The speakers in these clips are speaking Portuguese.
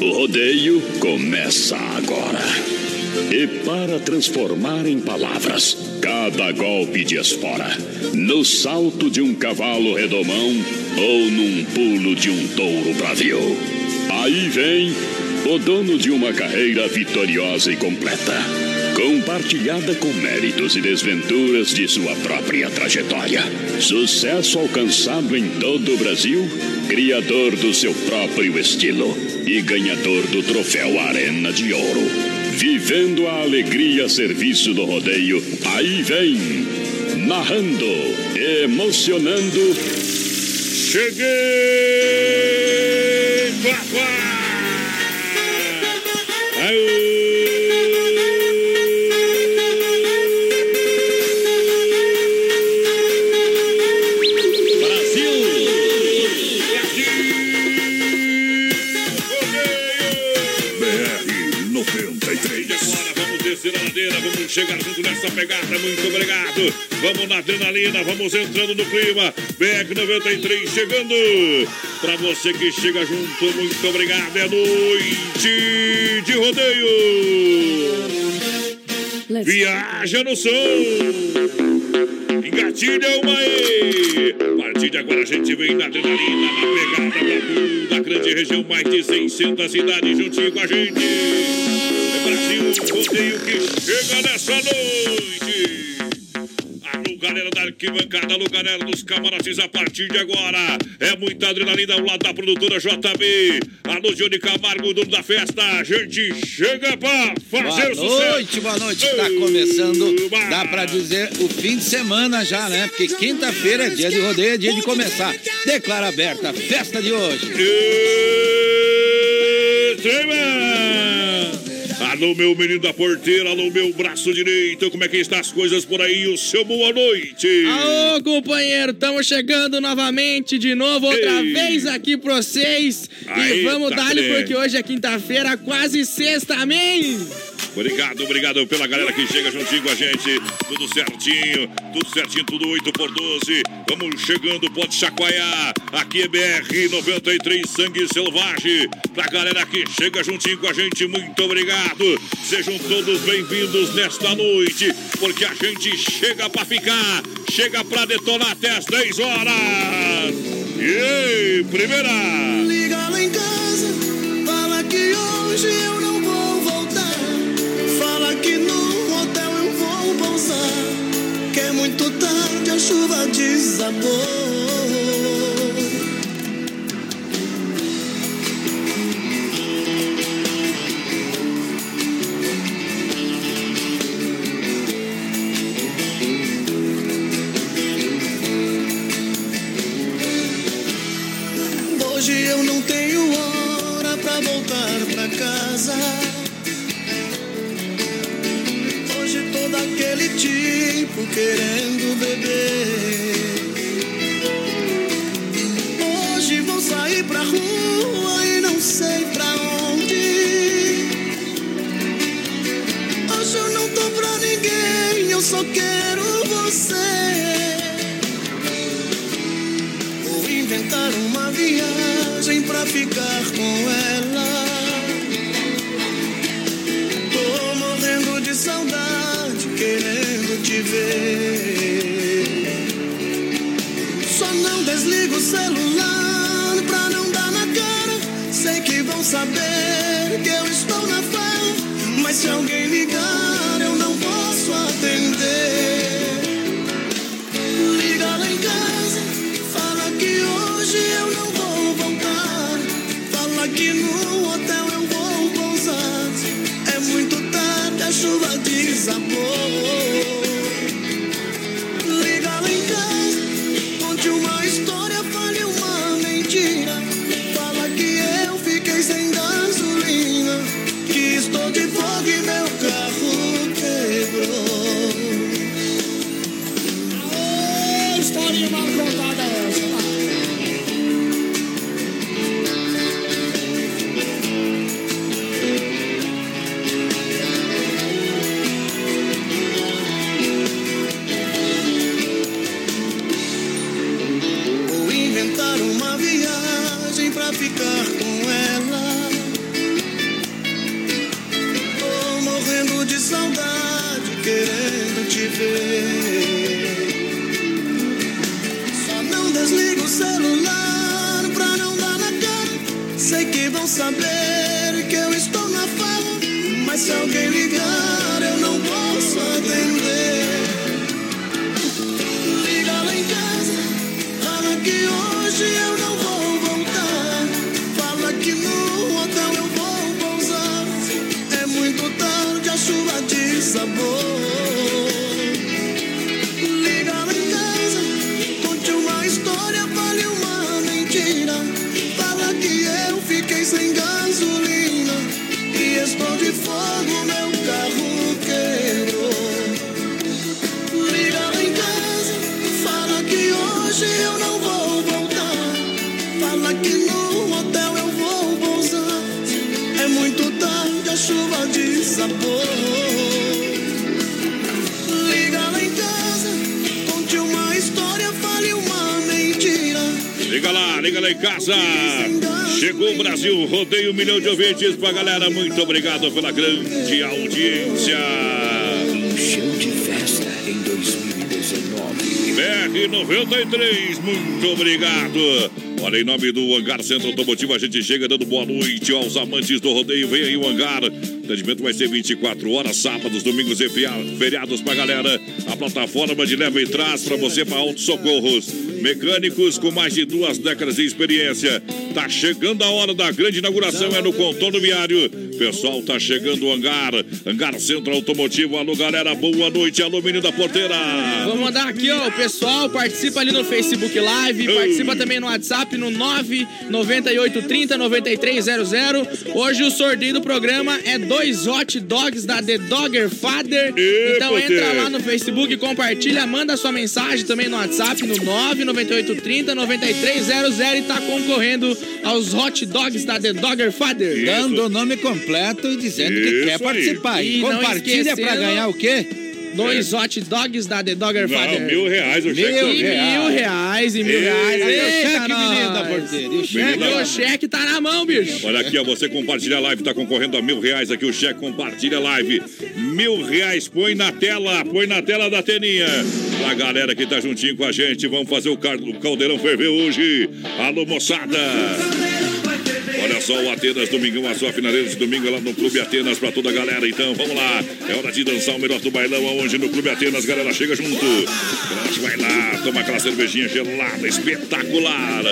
O rodeio começa agora. E para transformar em palavras cada golpe de espora, no salto de um cavalo redomão ou num pulo de um touro bravio. Aí vem o dono de uma carreira vitoriosa e completa, compartilhada com méritos e desventuras de sua própria trajetória. Sucesso alcançado em todo o Brasil, criador do seu próprio estilo e ganhador do troféu Arena de Ouro. Vivendo a alegria serviço do rodeio, aí vem, narrando, emocionando. Cheguei! Vamos chegar junto nessa pegada. Muito obrigado. Vamos na adrenalina, vamos entrando no clima. BR 93 chegando. Pra você que chega junto, muito obrigado. É noite de rodeio. Viaja no som. Engatilha uma aí. A partir de agora a gente vem na adrenalina, na pegada da, da grande região. Mais de 600 cidades juntinho com a gente. Rodeio que chega nessa noite. Alô, galera da arquibancada, alô, galera dos camarotes, a partir de agora é muita adrenalina ao lado da produtora JB. Alô, Johnny Camargo, dono da festa, a gente chega pra fazer boa sucesso. noite, boa noite, tá começando, dá pra dizer, o fim de semana já, né? Porque quinta-feira é dia de rodeio, é dia de começar. Declara aberta a festa de hoje. E... Trema! Alô, meu menino da porteira, alô, meu braço direito, como é que estão as coisas por aí? O seu boa noite. Alô, companheiro, estamos chegando novamente, de novo, outra Ei. vez aqui pra vocês. E vamos tá dar-lhe, porque hoje é quinta-feira, quase sexta, amém? Obrigado, obrigado pela galera que chega juntinho com a gente. Tudo certinho, tudo certinho, tudo 8 por 12. Vamos chegando, pode chacoalhar. Aqui é BR 93 Sangue Selvagem. Pra galera que chega juntinho com a gente, muito obrigado. Sejam todos bem-vindos nesta noite, porque a gente chega pra ficar, chega pra detonar até as 10 horas. E aí, primeira. Liga lá em casa, fala que hoje eu. Fala que no hotel eu vou pousar. Que é muito tarde, a chuva desabou. Hoje eu não tenho hora pra voltar pra casa. Hoje todo aquele tipo querendo beber. Hoje vou sair pra rua e não sei pra onde. Hoje eu não tô pra ninguém, eu só quero você. Vou inventar uma viagem pra ficar com ela. Mas se Chegou o Brasil, rodeio um milhão de ouvintes pra galera. Muito obrigado pela grande audiência. Show de festa em 2019. BR 93, muito obrigado. Olha, em nome do Hangar Centro Automotivo, a gente chega dando boa noite aos amantes do rodeio. Vem aí o Hangar. O atendimento vai ser 24 horas, sábados, domingos e feriados pra galera. A plataforma de leva e traz pra você para autos socorros. Mecânicos com mais de duas décadas de experiência. Tá chegando a hora da grande inauguração, é no contorno viário. Pessoal, tá chegando o Hangar. Hangar Centro Automotivo. Alô, galera, boa noite. Alô, menino da porteira. Vamos mandar aqui, ó. O pessoal participa ali no Facebook Live, participa também no WhatsApp no 99830 9300. Hoje o sorteio do programa é dois hot dogs da The Dogger Father. Ê, então poder. entra lá no Facebook, compartilha, manda sua mensagem também no WhatsApp no 99830 9300 e tá concorrendo aos hot dogs da The Dogger Father. Isso. Dando o nome completo e dizendo que Isso quer aí. participar. E E compartilha pra esquecendo- ganhar o quê? Dois hot dogs da The Dogger Não, Father. mil reais o cheque. Mil E reais. mil reais, e mil reais. Eita, cheque, menino da porteira? O cheque? O cheque tá na mão, bicho. Olha aqui, ó, você compartilha a live, tá concorrendo a mil reais aqui, o cheque compartilha a live. Mil reais, põe na tela, põe na tela da teninha. Pra galera que tá juntinho com a gente, vamos fazer o caldeirão ferver hoje. Alô, moçada! O Atenas Domingão, a sua finaleira de domingo lá no Clube Atenas pra toda a galera. Então, vamos lá. É hora de dançar o melhor do bailão aonde no Clube Atenas, galera, chega junto. Vai lá, toma aquela cervejinha gelada, espetacular.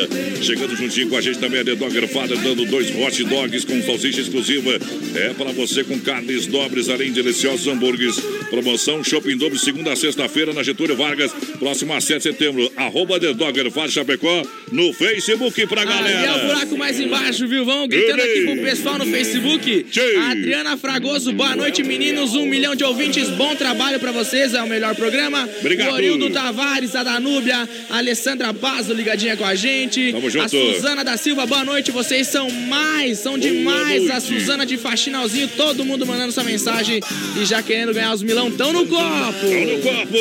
Chegando juntinho com a gente também a The Dogger Father, dando dois hot dogs com salsicha exclusiva. É para você com carnes nobres, além de deliciosos hambúrgueres. Promoção Shopping Dobro, segunda a sexta-feira na Getúlio Vargas, próximo a 7 de setembro. Arroba The Dogger Father Chapecó no Facebook pra Ali é o galera. buraco mais embaixo, viu? Vamos gritando aqui pro pessoal no Facebook. Adriana Fragoso, boa noite, meninos. Um milhão de ouvintes, bom trabalho pra vocês, é o melhor programa. Obrigado. O Orildo Tavares, a Danúbia, a Alessandra Basso ligadinha com a gente. Tamo junto. A Suzana da Silva, boa noite. Vocês são mais, são demais. A. Suzana de Faxinalzinho, todo mundo mandando sua mensagem e já querendo ganhar os milão. Tão no copo. Tão no copo!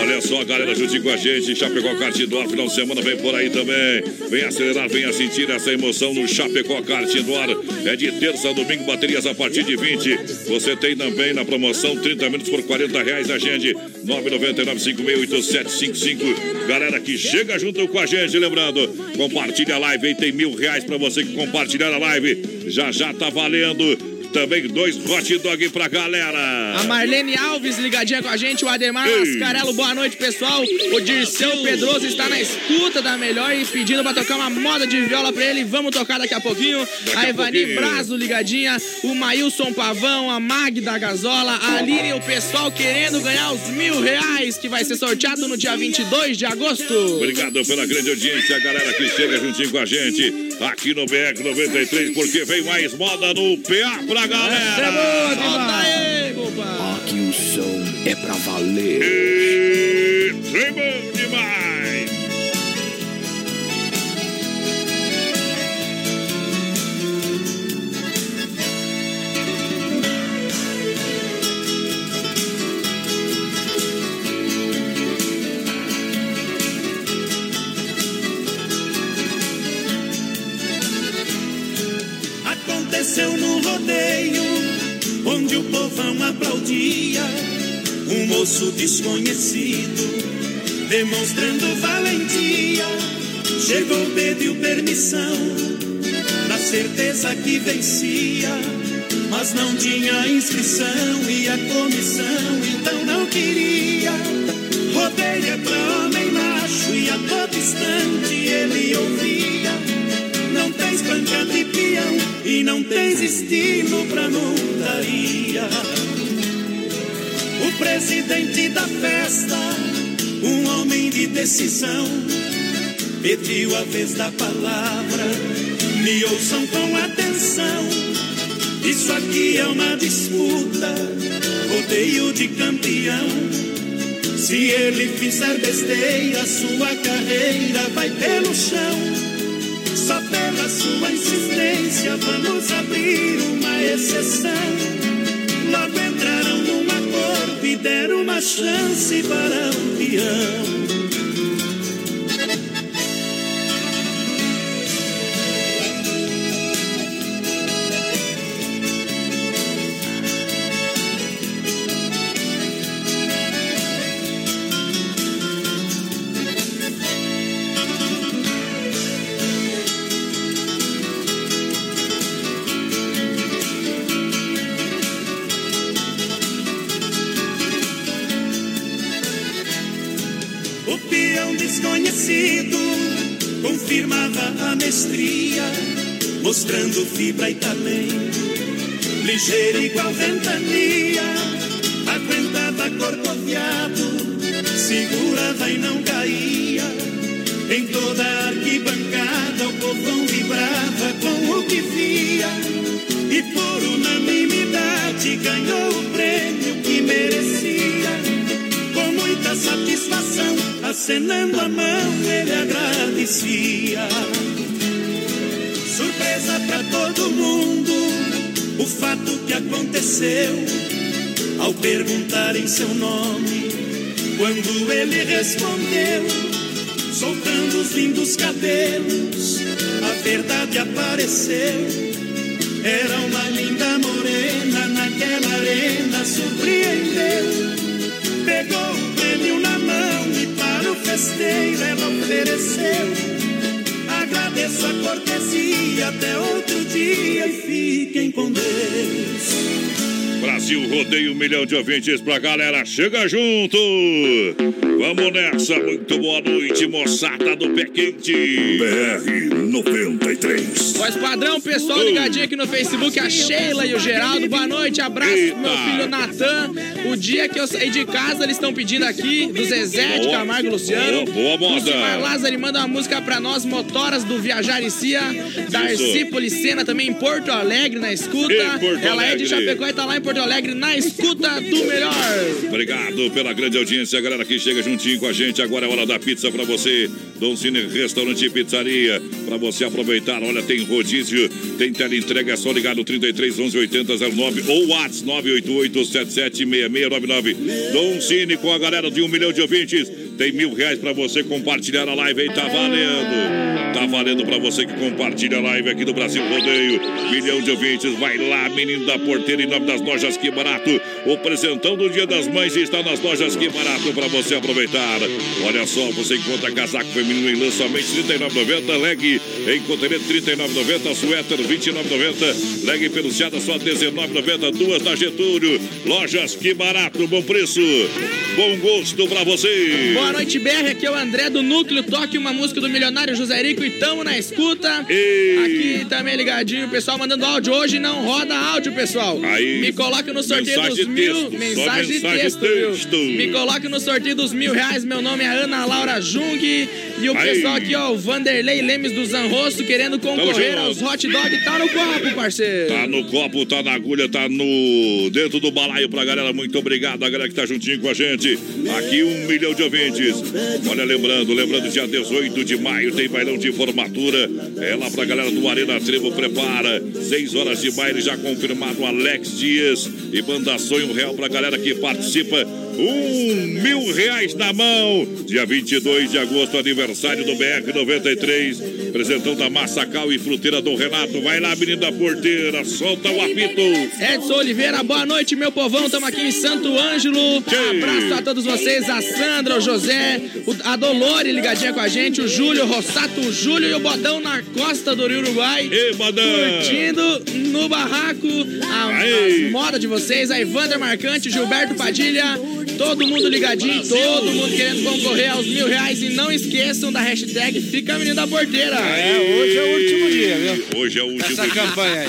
Olha só, galera, juntinho com a gente. Chapecó Kart Indoor, final de semana vem por aí também. Vem acelerar, venha sentir essa emoção no Chapecó Kart Indoor. É de terça a domingo, baterias a partir de 20. Você tem também na promoção 30 minutos por 40 reais. Agende 999-568755. Galera que chega junto com a gente, lembrando, compartilha a live aí, tem mil reais pra você que compartilhar a live. Já já tá valendo. Também dois hot dog pra galera. A Marlene Alves ligadinha com a gente, o Ademar Ei. Mascarello, boa noite, pessoal. O Dirceu Pedroso está na escuta da melhor e pedindo pra tocar uma moda de viola pra ele. Vamos tocar daqui a pouquinho. a a Ivani pouquinho. Brazo ligadinha, o Maílson Pavão, a Magda Gazola, a Aline, o pessoal querendo ganhar os mil reais que vai ser sorteado no dia 22 de agosto. Obrigado pela grande audiência, a galera que chega juntinho com a gente aqui no BR 93, porque vem mais moda no PA pra Essa é galera. boa Solta aí. Aqui o som é pra valer. E trem bom demais. Aconteceu no rodeio, onde o povão aplaudia um moço desconhecido, demonstrando valentia. Chegou, pediu permissão certeza que vencia, mas não tinha inscrição e a comissão então não queria. Rodeia pra homem macho e a todo instante ele ouvia. Tens banca de peão e não tens estilo pra montaria. O presidente da festa, um homem de decisão, pediu a vez da palavra. Me ouçam com atenção. Isso aqui é uma disputa, rodeio de campeão. Se ele fizer besteira, sua carreira vai pelo chão. Só pela sua insistência vamos abrir uma exceção. Logo entraram num acordo e deram uma chance para o peão. Mostrando fibra e talento. Ligeiro igual ventania, aguentava corcoviado, segurava e não caía. Em toda arquibancada o povão vibrava com o que via. E por unanimidade ganhou o prêmio que merecia com muita satisfação, acenando a mão, ele agradecia. Surpresa para todo mundo, o fato que aconteceu. Ao perguntarem seu nome, quando ele respondeu, soltando os lindos cabelos, a verdade apareceu. Era uma linda morena naquela arena, surpreendeu. Pegou o prêmio na mão e para o festeiro ela ofereceu. Agradeço a cortesia, até outro dia e fiquem com Deus. Brasil rodeia um milhão de ouvintes pra galera. Chega junto! Vamos nessa, muito boa noite, moçada do Pé Quente. BR 93. Voz padrão, pessoal ligadinho aqui no Facebook, a Sheila e o Geraldo. Boa noite, abraço pro meu filho Natan. O dia que eu saí de casa, eles estão pedindo aqui, do Zezé de. Camargo e Luciano. Boa, boa moda. O Lázaro manda uma música pra nós, motoras do Viajaricia. Darcy Isso. Policena também em Porto Alegre, na escuta. Em Porto Ela é de. Chapecó e tá lá em Porto Alegre, na escuta do melhor. Obrigado pela grande audiência, galera que chega juntinho com a gente. Agora é hora da pizza pra você. Dom Cine Restaurante e Pizzaria. Pra você aproveitar. Olha, tem rodízio, tem entrega. É só ligar no 33 11 80 09 ou WhatsApp 988 77 6699. Dom Cine com a galera de um milhão de ouvintes. Tem mil reais pra você compartilhar a live aí. Tá valendo. Tá valendo pra você que compartilha a live aqui do Brasil Rodeio. Milhão de ouvintes. Vai lá, menino da porteira, em nome das lojas Que Barato. O presentão do Dia das Mães está nas lojas Que Barato pra você aproveitar. Olha só, você encontra casaco feminino em lançamento R$ 39,90. Leg em R$ 39,90. Suéter R$ 29,90. Leg peluciada só R$ 19,90. Duas da Getúlio. Lojas Que Barato. Bom preço. Bom gosto pra você. Boa noite, BR. Aqui é o André do Núcleo. Toque uma música do milionário José Rico e tamo na escuta. Ei. Aqui também ligadinho, o pessoal mandando áudio. Hoje não roda áudio, pessoal. Aí. Me coloca no sorteio Mensagem dos mil. texto. Só Mensagem de mensagem texto, texto. Me coloca no sorteio dos mil reais. Meu nome é Ana Laura Jung. E o Aí. pessoal aqui, ó, o Vanderlei Lemes do Zanrosso, querendo concorrer aos hot dog. Tá no copo, parceiro. Tá no copo, tá na agulha, tá no dentro do balaio pra galera. Muito obrigado, a galera que tá juntinho com a gente. Aqui um milhão de ouvintes. Olha, lembrando, lembrando, dia 18 de maio tem bailão de formatura. É lá pra galera do Arena Trevo, prepara. Seis horas de baile já confirmado Alex Dias e banda Sonho Real pra galera que participa Um mil reais na mão. Dia 22 de agosto, aniversário do BR 93. Apresentando da Massacal e Fruteira do Renato. Vai lá, menino da porteira, solta o apito. Edson Oliveira, boa noite, meu povão. Estamos aqui em Santo Ângelo. Abraço a todos vocês, a Sandra, o José, a Dolore ligadinha com a gente, o Júlio, o Rossato, o Júlio e o Bodão na costa do Rio Uruguai. Ei, Bodão! Curtindo no barraco a, as modas de vocês, a Evandra Marcante, o Gilberto Padilha, todo mundo ligadinho, todo mundo querendo concorrer aos mil reais. E não esqueçam da hashtag Fica Menino da Porteira. É, hoje é o último dia, viu? Hoje é o último Essa dia. campanha aí.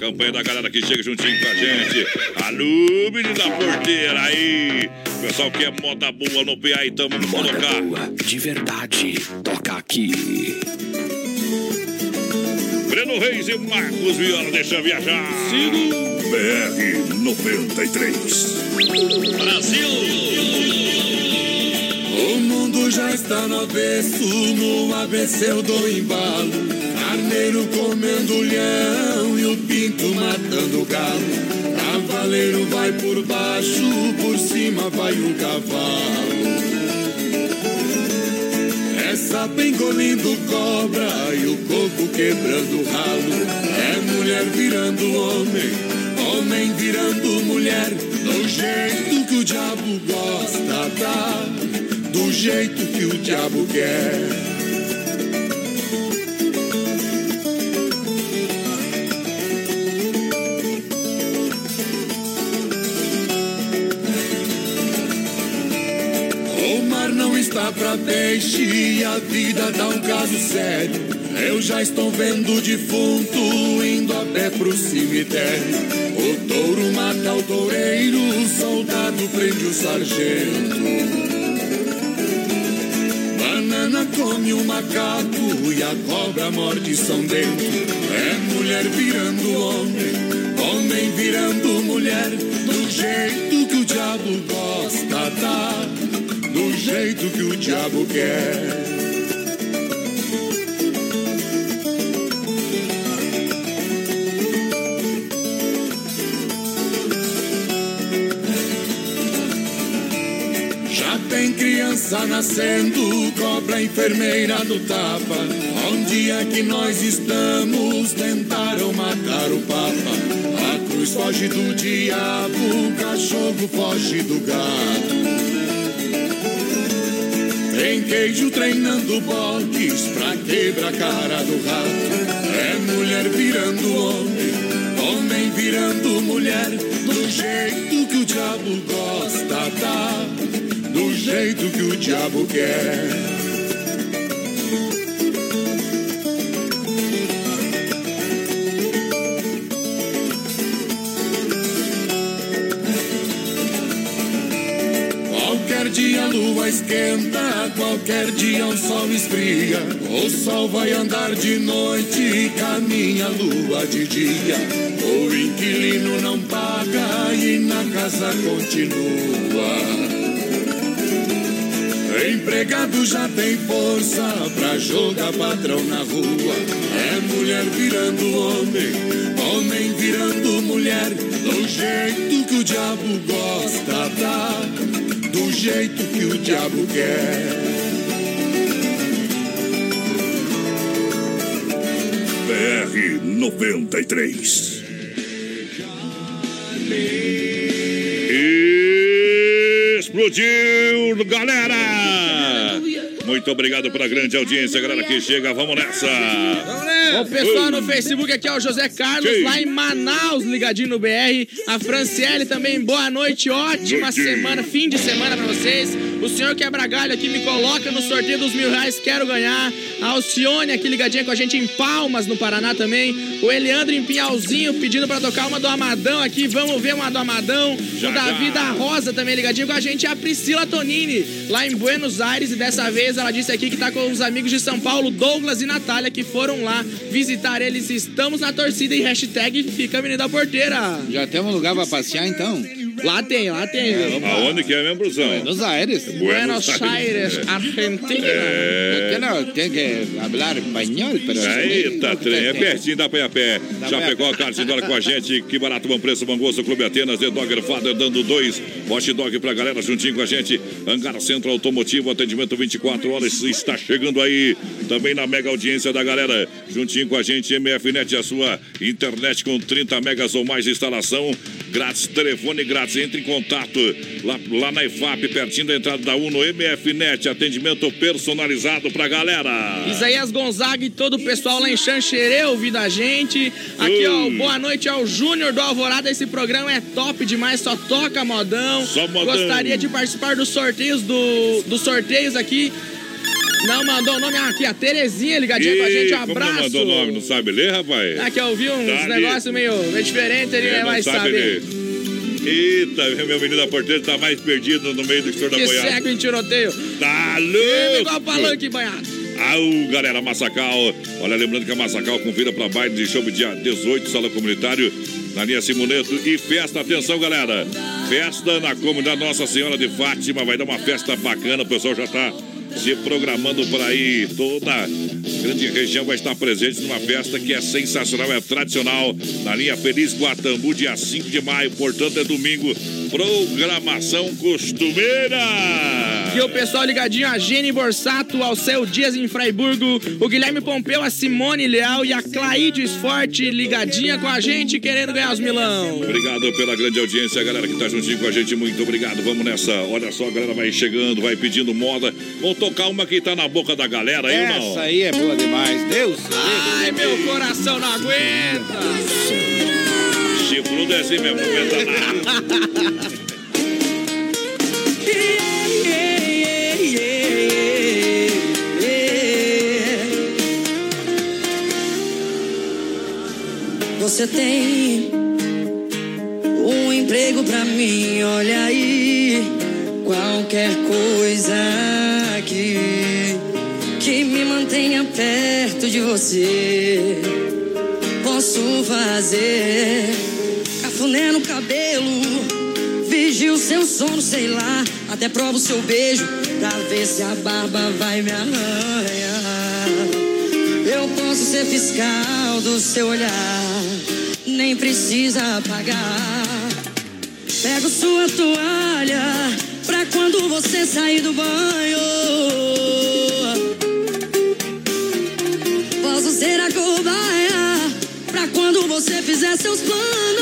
Campanha da galera que chega juntinho com a gente. Alô, menino da porteira aí. Pessoal que é moda boa no PA, então vamos Moda colocar. boa, de verdade. Toca aqui. Breno Reis e Marcos Viola, deixa viajar. BR 93. O mundo já está no avesso, no ABC eu dou embalo. Carneiro comendo leão e o pinto matando o galo. Cavaleiro vai por baixo, por cima vai um cavalo. É sapo engolindo cobra e o coco quebrando o ralo. É mulher virando homem, homem virando mulher. Do jeito que o diabo gosta, tá? Do jeito que o diabo quer. Está pra peixe e a vida dá um caso sério. Eu já estou vendo o defunto indo a pé pro cemitério. O touro mata o toureiro, o soldado prende o sargento. Banana come o macaco e a cobra morde São Dentro. É mulher virando homem, homem virando mulher. Do jeito que o diabo gosta, tá? Do jeito que o diabo quer. Criança nascendo, cobra enfermeira do tapa. Onde é que nós estamos? Tentaram matar o Papa. A cruz foge do diabo, o cachorro foge do gato. Tem queijo treinando boques pra quebrar a cara do rato. É mulher virando homem, homem virando mulher. Do jeito que o diabo gosta, tá? Do jeito que o diabo quer. Qualquer dia a lua esquenta, qualquer dia o sol esfria. O sol vai andar de noite e caminha a lua de dia. O inquilino não paga e na casa continua. Empregado já tem força pra jogar patrão na rua. É mulher virando homem, homem virando mulher. Do jeito que o diabo gosta, tá? Do jeito que o diabo quer. BR 93. Explodiu, galera! Muito obrigado pela grande audiência, galera que chega. Vamos nessa! O pessoal no Facebook aqui, ó, o José Carlos, Sim. lá em Manaus, ligadinho no BR. A Franciele também, boa noite, ótima Noite. semana, fim de semana pra vocês. O senhor Quebra Galho aqui me coloca no sorteio dos mil reais, quero ganhar. A Alcione aqui ligadinha com a gente em Palmas, no Paraná também. O Eleandro em Pinhalzinho pedindo pra tocar uma do Amadão aqui, vamos ver uma do Amadão. Já, o Davi já. da Rosa também ligadinho com a gente. A Priscila Tonini, lá em Buenos Aires. E dessa vez ela disse aqui que tá com os amigos de São Paulo, Douglas e Natália, que foram lá visitar eles. Estamos na torcida e hashtag Fica Menino da Porteira. Já temos lugar pra passear, então? Lá tem, lá tem. Aonde que é mesmo, produção? Buenos Aires. Buenos Aires, Argentina. Porque não tem que falar espanhol, pero... Eita, trem, é pertinho, dá pra ir a pé. Já pegou a carne dólar com a gente, que barato, bom preço, bom gosto, Clube Atenas, The Dogger Father dando dois, hot dog pra galera juntinho com a gente. Hangar Centro Automotivo, atendimento 24 horas, está chegando aí. Também na mega audiência da galera, juntinho com a gente, MFNet, a sua internet com 30 megas ou mais de instalação, grátis, telefone grátis, entre em contato lá, lá na EFAP, pertinho da entrada da Uno, MFNet, atendimento personalizado pra galera. Isaías Gonzaga e todo o pessoal lá em Xanxerê ouvindo a gente. Aqui, ó, boa noite ao Júnior do Alvorada. Esse programa é top demais, só toca modão. Só modão. Gostaria de participar dos sorteios do, dos sorteios aqui. Não mandou o nome aqui, a Terezinha ligadinha com a gente. Um abraço. não mandou o nome, não sabe ler, rapaz? Aqui eu vi uns Tá ali. negócios meio, meio diferentes, ele É, vai sabe saber. ler. Eita, meu menino da porteira tá mais perdido no meio do senhor da boiada. segue em tiroteio. Tá Firme igual louco! palanque banhado. Au, galera, Massacal. Olha, lembrando que a Massacal convida para baile de show dia 18, sala comunitário, na linha Simoneto. E festa, atenção, galera. Festa na comunidade Nossa Senhora de Fátima. Vai dar uma festa bacana, o pessoal já tá se programando para ir. Toda grande região vai estar presente numa festa que é sensacional, é tradicional. Na linha Feliz Guatambu, dia 5 de maio, portanto é domingo. Programação costumeira. E o pessoal ligadinho, a Jenny Borsato, ao Céu Dias em Fraiburgo, o Guilherme Pompeu, a Simone Leal e a Claíde Forte ligadinha com a gente, querendo ganhar os milão. Obrigado pela grande audiência, galera que tá juntinho com a gente. Muito obrigado. Vamos nessa. Olha só, a galera vai chegando, vai pedindo moda. Vamos tocar uma que tá na boca da galera aí ou não? Essa aí é boa demais. Deus. Ai, meu coração não aguenta. Chifrudo é assim mesmo, não aguenta nada. Você tem um emprego pra mim, olha aí. Qualquer coisa aqui que me mantenha perto de você. Posso fazer cafuné no cabelo, vigio seu sono, sei lá. Até provo seu beijo pra ver se a barba vai me arranhar. Eu posso ser fiscal do seu olhar, nem precisa pagar. Pego sua toalha pra quando você sair do banho. Posso ser a cobaia pra quando você fizer seus planos.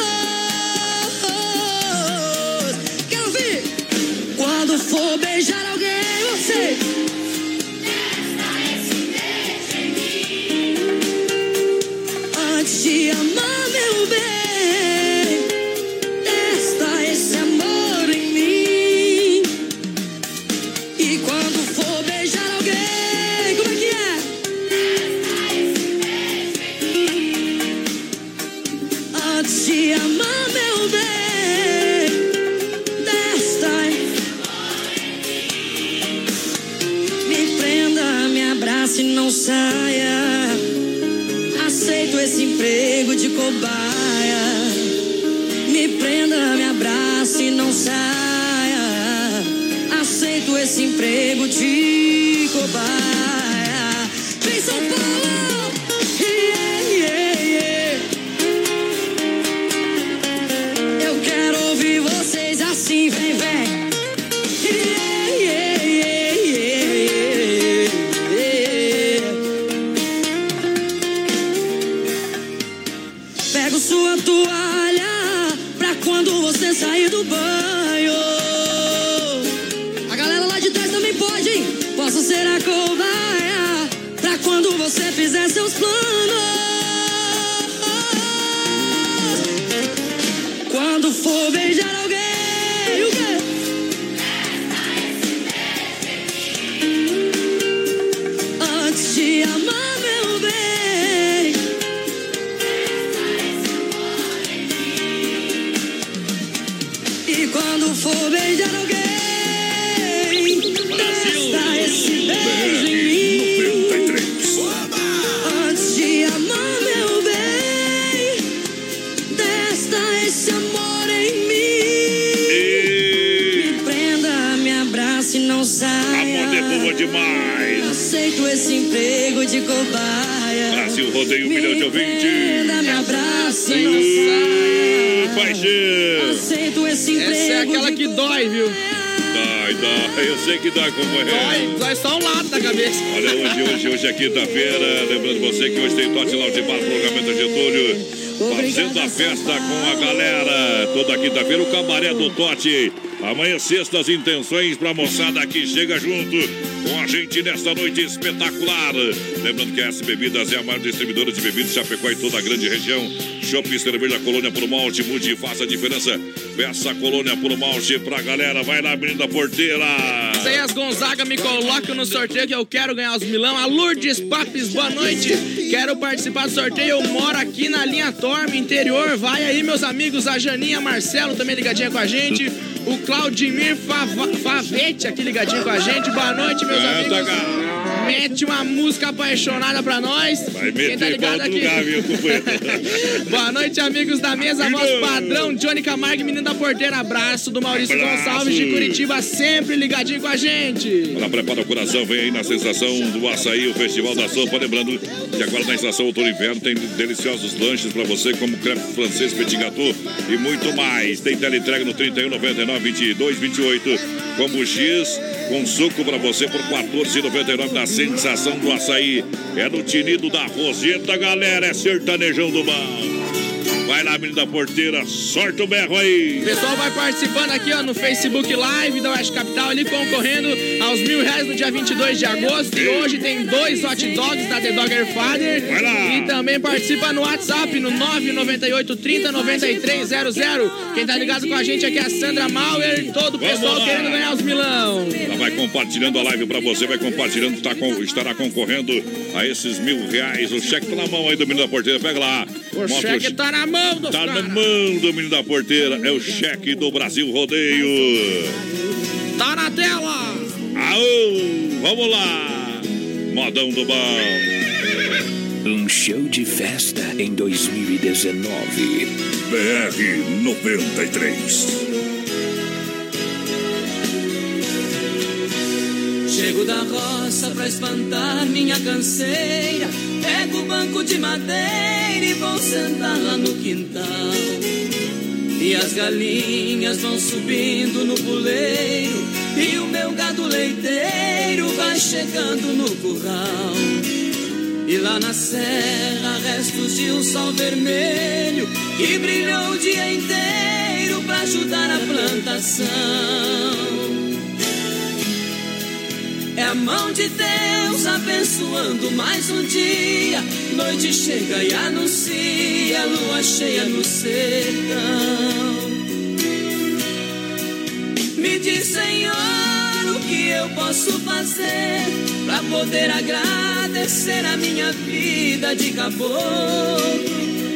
Brasil rodeio um milhão de ouvintes. Me abraça e Ô, não saia. paixão. Aceito esse emprego Essa é aquela de que dói, viu? Dói, dói. Eu sei que dói como é. Dói, dói só um lado da cabeça. Olha, hoje, hoje, hoje é quinta-feira. Lembrando você que hoje tem Tote Lounge Bar, prolongamento Getúlio. Fazendo a festa com a galera. Toda quinta-feira o cabaré do Tote. Amanhã, sexta, as intenções pra moçada que chega junto com a gente nesta noite espetacular. Lembrando que a S Bebidas é a maior distribuidora de bebidas Chapecó em toda a grande região. Shopping Cerveja Colônia por Malte, mude e faça a diferença. Peça a Colônia por Malte pra galera. Vai lá, menina porteira. Zéias Gonzaga me coloca no sorteio que eu quero ganhar os milão. A Lourdes Papes, boa noite. Quero participar do sorteio. Eu moro aqui na linha Torme, interior. Vai aí, meus amigos. A Janinha Marcelo também ligadinha com a gente. O Claudimir Favete aqui ligadinho com a gente. Boa noite, meus amigos. Mete uma música apaixonada pra nós. Vai Quem tá meter pra ligado aqui? lugar, companheiro? Boa noite, amigos da mesa, voz padrão, Johnny Camargo, menino da porteira. Abraço do Maurício Abraço. Gonçalves de Curitiba, sempre ligadinho com a gente. Ela prepara o coração, vem aí na sensação do açaí, o Festival da Sopa. Lembrando que agora na estação Outono Inverno tem deliciosos lanches para você, como crepe francês, petit gâteau e muito mais. Tem teleentrega no 31 99 22 28. Como X, com suco para você por 14,99 na sensação do açaí. É no tinido da Roseta, galera. É sertanejão do mal. Vai lá, menino da porteira, sorte o berro aí. O pessoal vai participando aqui ó, no Facebook Live da Oeste Capital, ali concorrendo aos mil reais no dia 22 de agosto. E hoje tem dois hot dogs da The Dogger Father. Vai lá. E também participa no WhatsApp no 998 30 9300. Quem tá ligado com a gente aqui é a Sandra Mauer. Todo o pessoal lá. querendo ganhar os milão. Ela vai compartilhando a live pra você, vai compartilhando, tá com- estará concorrendo a esses mil reais. O cheque tá na mão aí do menino da porteira, pega lá. O cheque tá na mão dos Tá na mão do menino da porteira, é o cheque do Brasil Rodeio. Tá na tela. Aô, vamos lá. Modão do bom. Um show de festa em 2019. BR 93. Chego da roça pra espantar minha canseira. Pego o banco de madeira e vou sentar lá no quintal. E as galinhas vão subindo no puleiro. E o meu gado leiteiro vai chegando no curral. E lá na serra, restos de um sol vermelho que brilhou o dia inteiro pra ajudar a plantação. É a mão de Deus abençoando mais um dia. Noite chega e anuncia lua cheia no sertão. Me diz, Senhor, o que eu posso fazer para poder agradecer a minha vida de caboclo.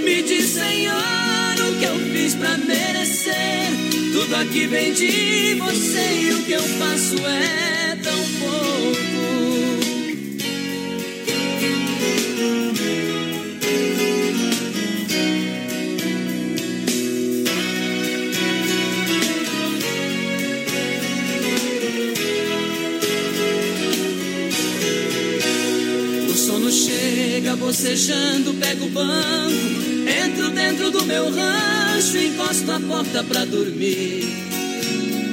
Me diz, Senhor, o que eu fiz para merecer. Tudo aqui vem de você e o que eu faço é bocejando, pego o banco, entro dentro do meu rancho, encosto a porta pra dormir.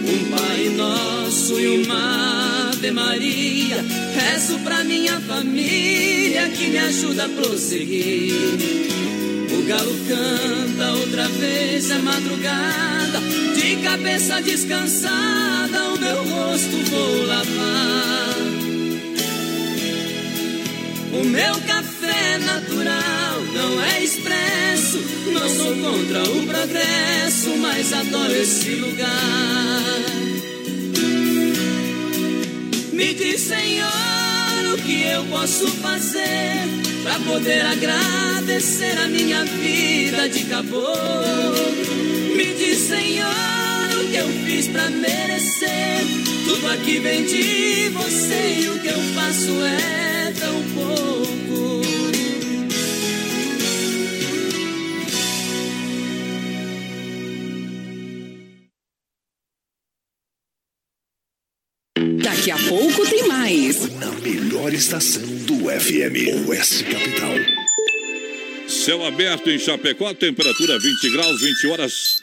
Um Pai Nosso e uma Ave Maria, rezo pra minha família que me ajuda a prosseguir. O galo canta outra vez, é madrugada, de cabeça descansada, o meu rosto vou lavar. O meu expresso. Não sou contra o progresso, mas adoro esse lugar. Me diz, Senhor, o que eu posso fazer para poder agradecer a minha vida de caboclo. Me diz, Senhor, o que eu fiz para merecer. Tudo aqui vem de você e o que eu faço é melhor estação do FM, OS Capital. Céu aberto em Chapecó, temperatura 20 graus, 20 horas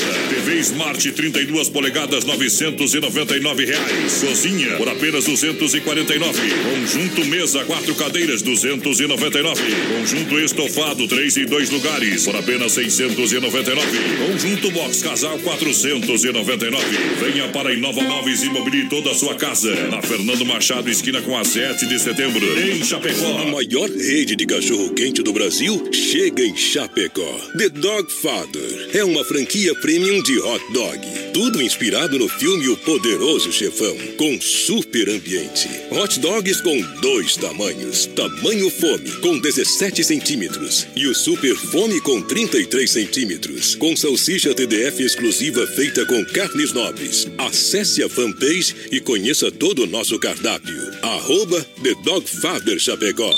TV Smart 32 polegadas 999 reais. Cozinha por apenas 249. Conjunto mesa quatro cadeiras 299. Conjunto estofado 3 e 2 lugares por apenas 699. Conjunto box casal 499. Venha para a Inova Móveis e toda a sua casa. Na Fernando Machado esquina com a 7 de setembro em Chapecó. A maior rede de cachorro quente do Brasil chega em Chapecó. The Dog Father é uma franquia premium de hot dog. Tudo inspirado no filme O Poderoso Chefão, com super ambiente. Hot dogs com dois tamanhos: tamanho fome, com 17 centímetros, e o super fome com 33 centímetros, com salsicha TDF exclusiva feita com carnes nobres. Acesse a fanpage e conheça todo o nosso cardápio. Arroba The Dog Father Chapecó.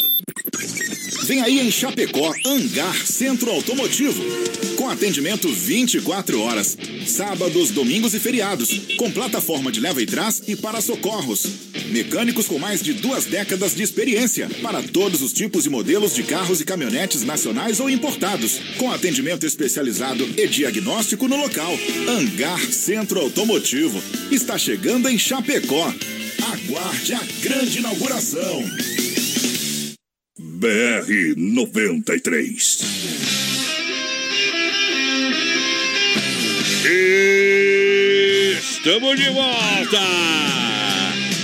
Vem aí em Chapecó, Angar Centro Automotivo. Atendimento 24 horas, sábados, domingos e feriados, com plataforma de leva e trás e para socorros. Mecânicos com mais de duas décadas de experiência para todos os tipos e modelos de carros e caminhonetes nacionais ou importados, com atendimento especializado e diagnóstico no local. Angar Centro Automotivo está chegando em Chapecó. Aguarde a grande inauguração. BR 93. Estamos de volta!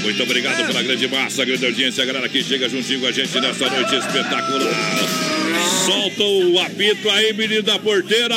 Muito obrigado pela grande massa, grande audiência, galera que chega juntinho com a gente nessa noite espetacular. Solta o apito aí, menino da porteira!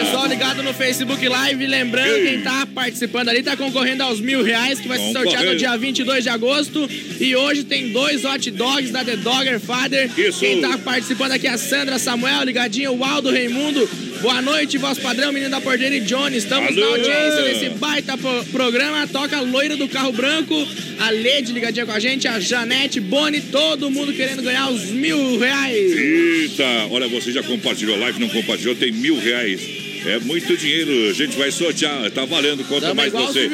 Pessoal ligado no Facebook Live, lembrando, Ei. quem tá participando ali tá concorrendo aos mil reais, que vai ser sorteado no dia 22 de agosto. E hoje tem dois hot dogs da The Dogger Father. Isso. Quem tá participando aqui é a Sandra Samuel, ligadinho, o Aldo Raimundo. Boa noite, voz padrão, menino da porteira e Johnny. Estamos na audiência desse baita pro- programa. Toca a loira do carro branco, a Lede ligadinha com a gente, a Janete, Boni, todo mundo querendo ganhar os mil reais. Eita, olha, você já compartilhou a live, não compartilhou, tem mil reais. É muito dinheiro, a gente vai sortear, tá valendo. Quanto mais você.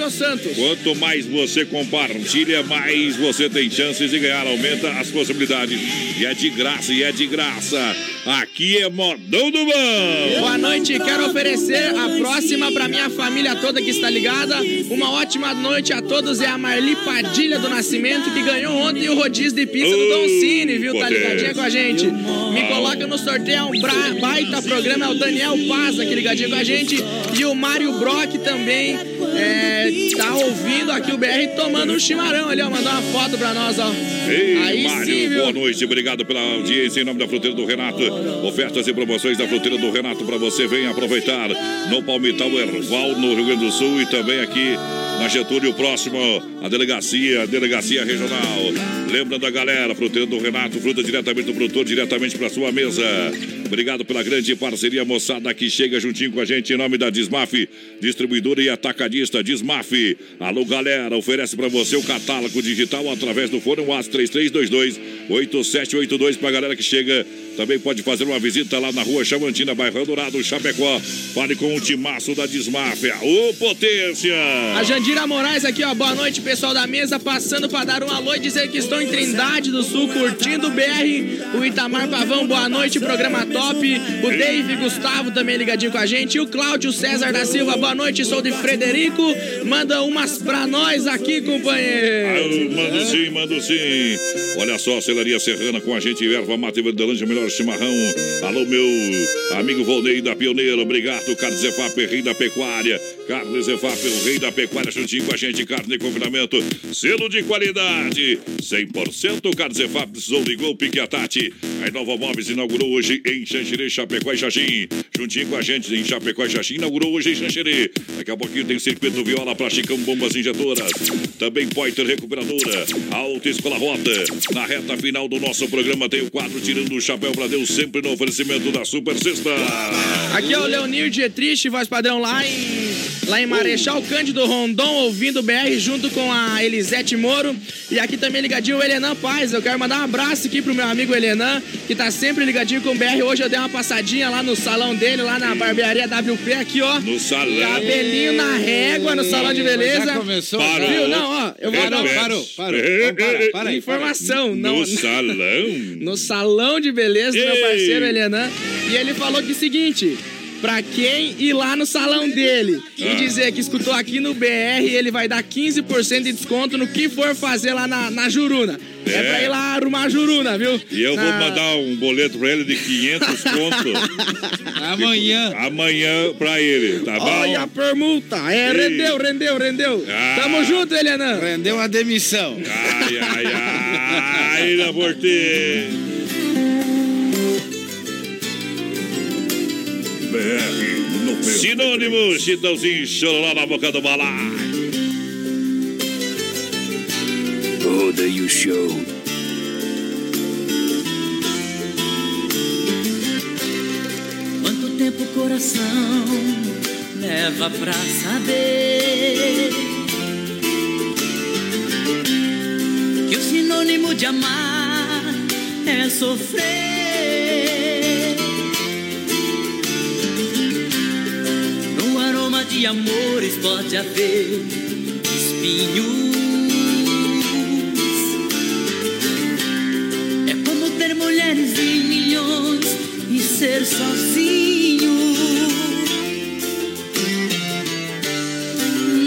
Quanto mais você compartilha, mais você tem chances de ganhar. Aumenta as possibilidades. E é de graça, e é de graça. Aqui é modão do bom. Boa noite, quero oferecer a próxima pra minha família toda que está ligada. Uma ótima noite a todos. É a Marli Padilha do Nascimento que ganhou ontem o rodízio de pizza do Don Cine, viu? Tá ligadinha com a gente. Me coloca no sorteio, é um bra- baita programa. É o Daniel Paz aqui ligadinho com a gente. E o Mário Brock também é, tá ouvindo aqui o BR tomando um chimarrão ali, ó. Mandou uma foto pra nós, ó. Ei, Aí Mário, sim, boa noite, obrigado pela audiência em nome da Fruteira do Renato. Ofertas e promoções da Fruteira do Renato para você. Venha aproveitar no Palmital Erval, no Rio Grande do Sul e também aqui na Getúlio, próximo à delegacia, a delegacia regional. Lembra da galera, Fruteira do Renato, fruta diretamente do produtor, diretamente para sua mesa. Obrigado pela grande parceria, moçada, que chega juntinho com a gente em nome da Dismaf, distribuidora e atacadista Dismaf. Alô, galera, oferece para você o catálogo digital através do fone WhatsApp 3322 8782 pra galera que chega. Também pode fazer uma visita lá na rua Chamantina, bairro Dourado, Chapecó. Fale com o timaço da Desmáfia. Ô, potência! A Jandira Moraes aqui, ó. Boa noite, pessoal da mesa. Passando pra dar um alô e dizer que estou em Trindade do Sul, curtindo o BR. O Itamar Pavão, boa noite, programa top. O Dave Gustavo também ligadinho com a gente. E o Cláudio César da Silva, boa noite, sou de Frederico. Manda umas pra nós aqui, companheiro. Ah, Mando sim, mando sim. Olha só, Celaria Serrana com a gente, erva mate Verdelândia, melhor chimarrão. Alô, meu amigo Volney da Pioneira, obrigado. Carlos Zefap, rei da pecuária. Carlos Zefap, o rei da pecuária, juntinho com a gente, carne e confinamento. Selo de qualidade, 100% Carlos Zefap, precisou, ligou, pique a Tati. A Nova Móveis inaugurou hoje em Xanxerê, Chapecó e Xaxim. Juntinho com a gente em Chapecó e Xaxim, inaugurou hoje em Xanxerê. Daqui a pouquinho tem circuito viola pra Chicão, bombas injetoras. Também Poiter Recuperadora, Alta Escola Rota. Na reta final do nosso programa tem o quadro Tirando o Chapéu pra Deus, sempre no oferecimento da Super Sexta. Aqui é o Leonir Dietrich, voz padrão lá em, lá em Marechal Cândido Rondon, ouvindo o BR junto com a Elisete Moro. E aqui também ligadinho o Elenan Paz. Eu quero mandar um abraço aqui pro meu amigo Elenan, que tá sempre ligadinho com o BR. Hoje eu dei uma passadinha lá no salão dele, lá na barbearia WP, aqui, ó. No salão. Cabelinho na régua, no salão de beleza. Já começou? Parou. Viu? Não, ó, eu vou dar Parou, parou. Então, para, para aí, informação. Não, No salão. no salão de beleza do meu Ei. parceiro Elenan. E ele falou que é o seguinte. Pra quem ir lá no salão dele Ah. e dizer que escutou aqui no BR, ele vai dar 15% de desconto no que for fazer lá na, na Juruna. É. É. pra ir lá arrumar a Juruna, viu? E eu vou mandar um boleto pra ele de 500 conto Amanhã. amanhã pra ele, tá bom? Olha a permuta. É, Ei. rendeu, rendeu, rendeu. Ah. Tamo junto, Elenan. Rendeu a demissão. Ai, ai, ai, na porteira. BR 90. Sinônimo, Chitãozinho, chororó na boca do balaio. Roda aí o show. Quanto tempo o coração leva pra saber que o sinônimo de amar é sofrer? De amores pode haver espinhos. É como ter mulheres e milhões e ser sozinho.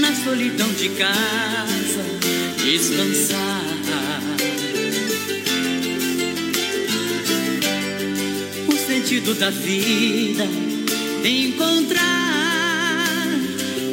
Na solidão de casa, descansar. O sentido da vida, encontrar.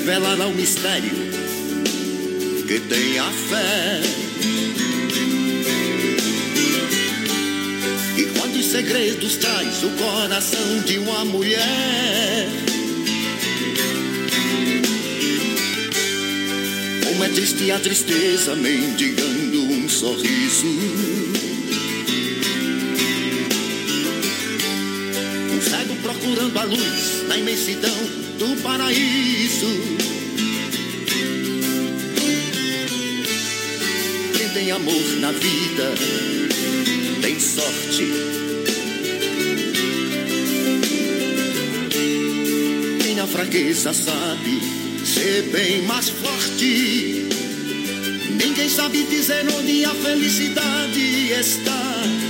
Revelará o mistério que tem a fé? E quantos segredos traz o coração de uma mulher? Como é triste a tristeza mendigando um sorriso. Um procurando a luz na imensidão do paraíso. Quem tem amor na vida tem sorte. Quem na fraqueza sabe ser bem mais forte. Ninguém sabe dizer onde a felicidade está.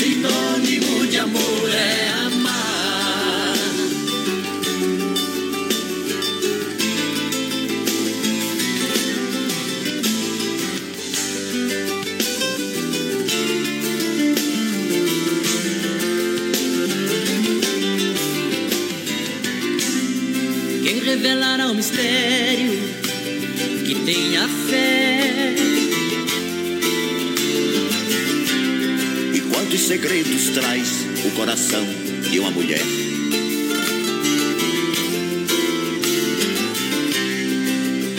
Sinônimo segredos traz o coração de uma mulher?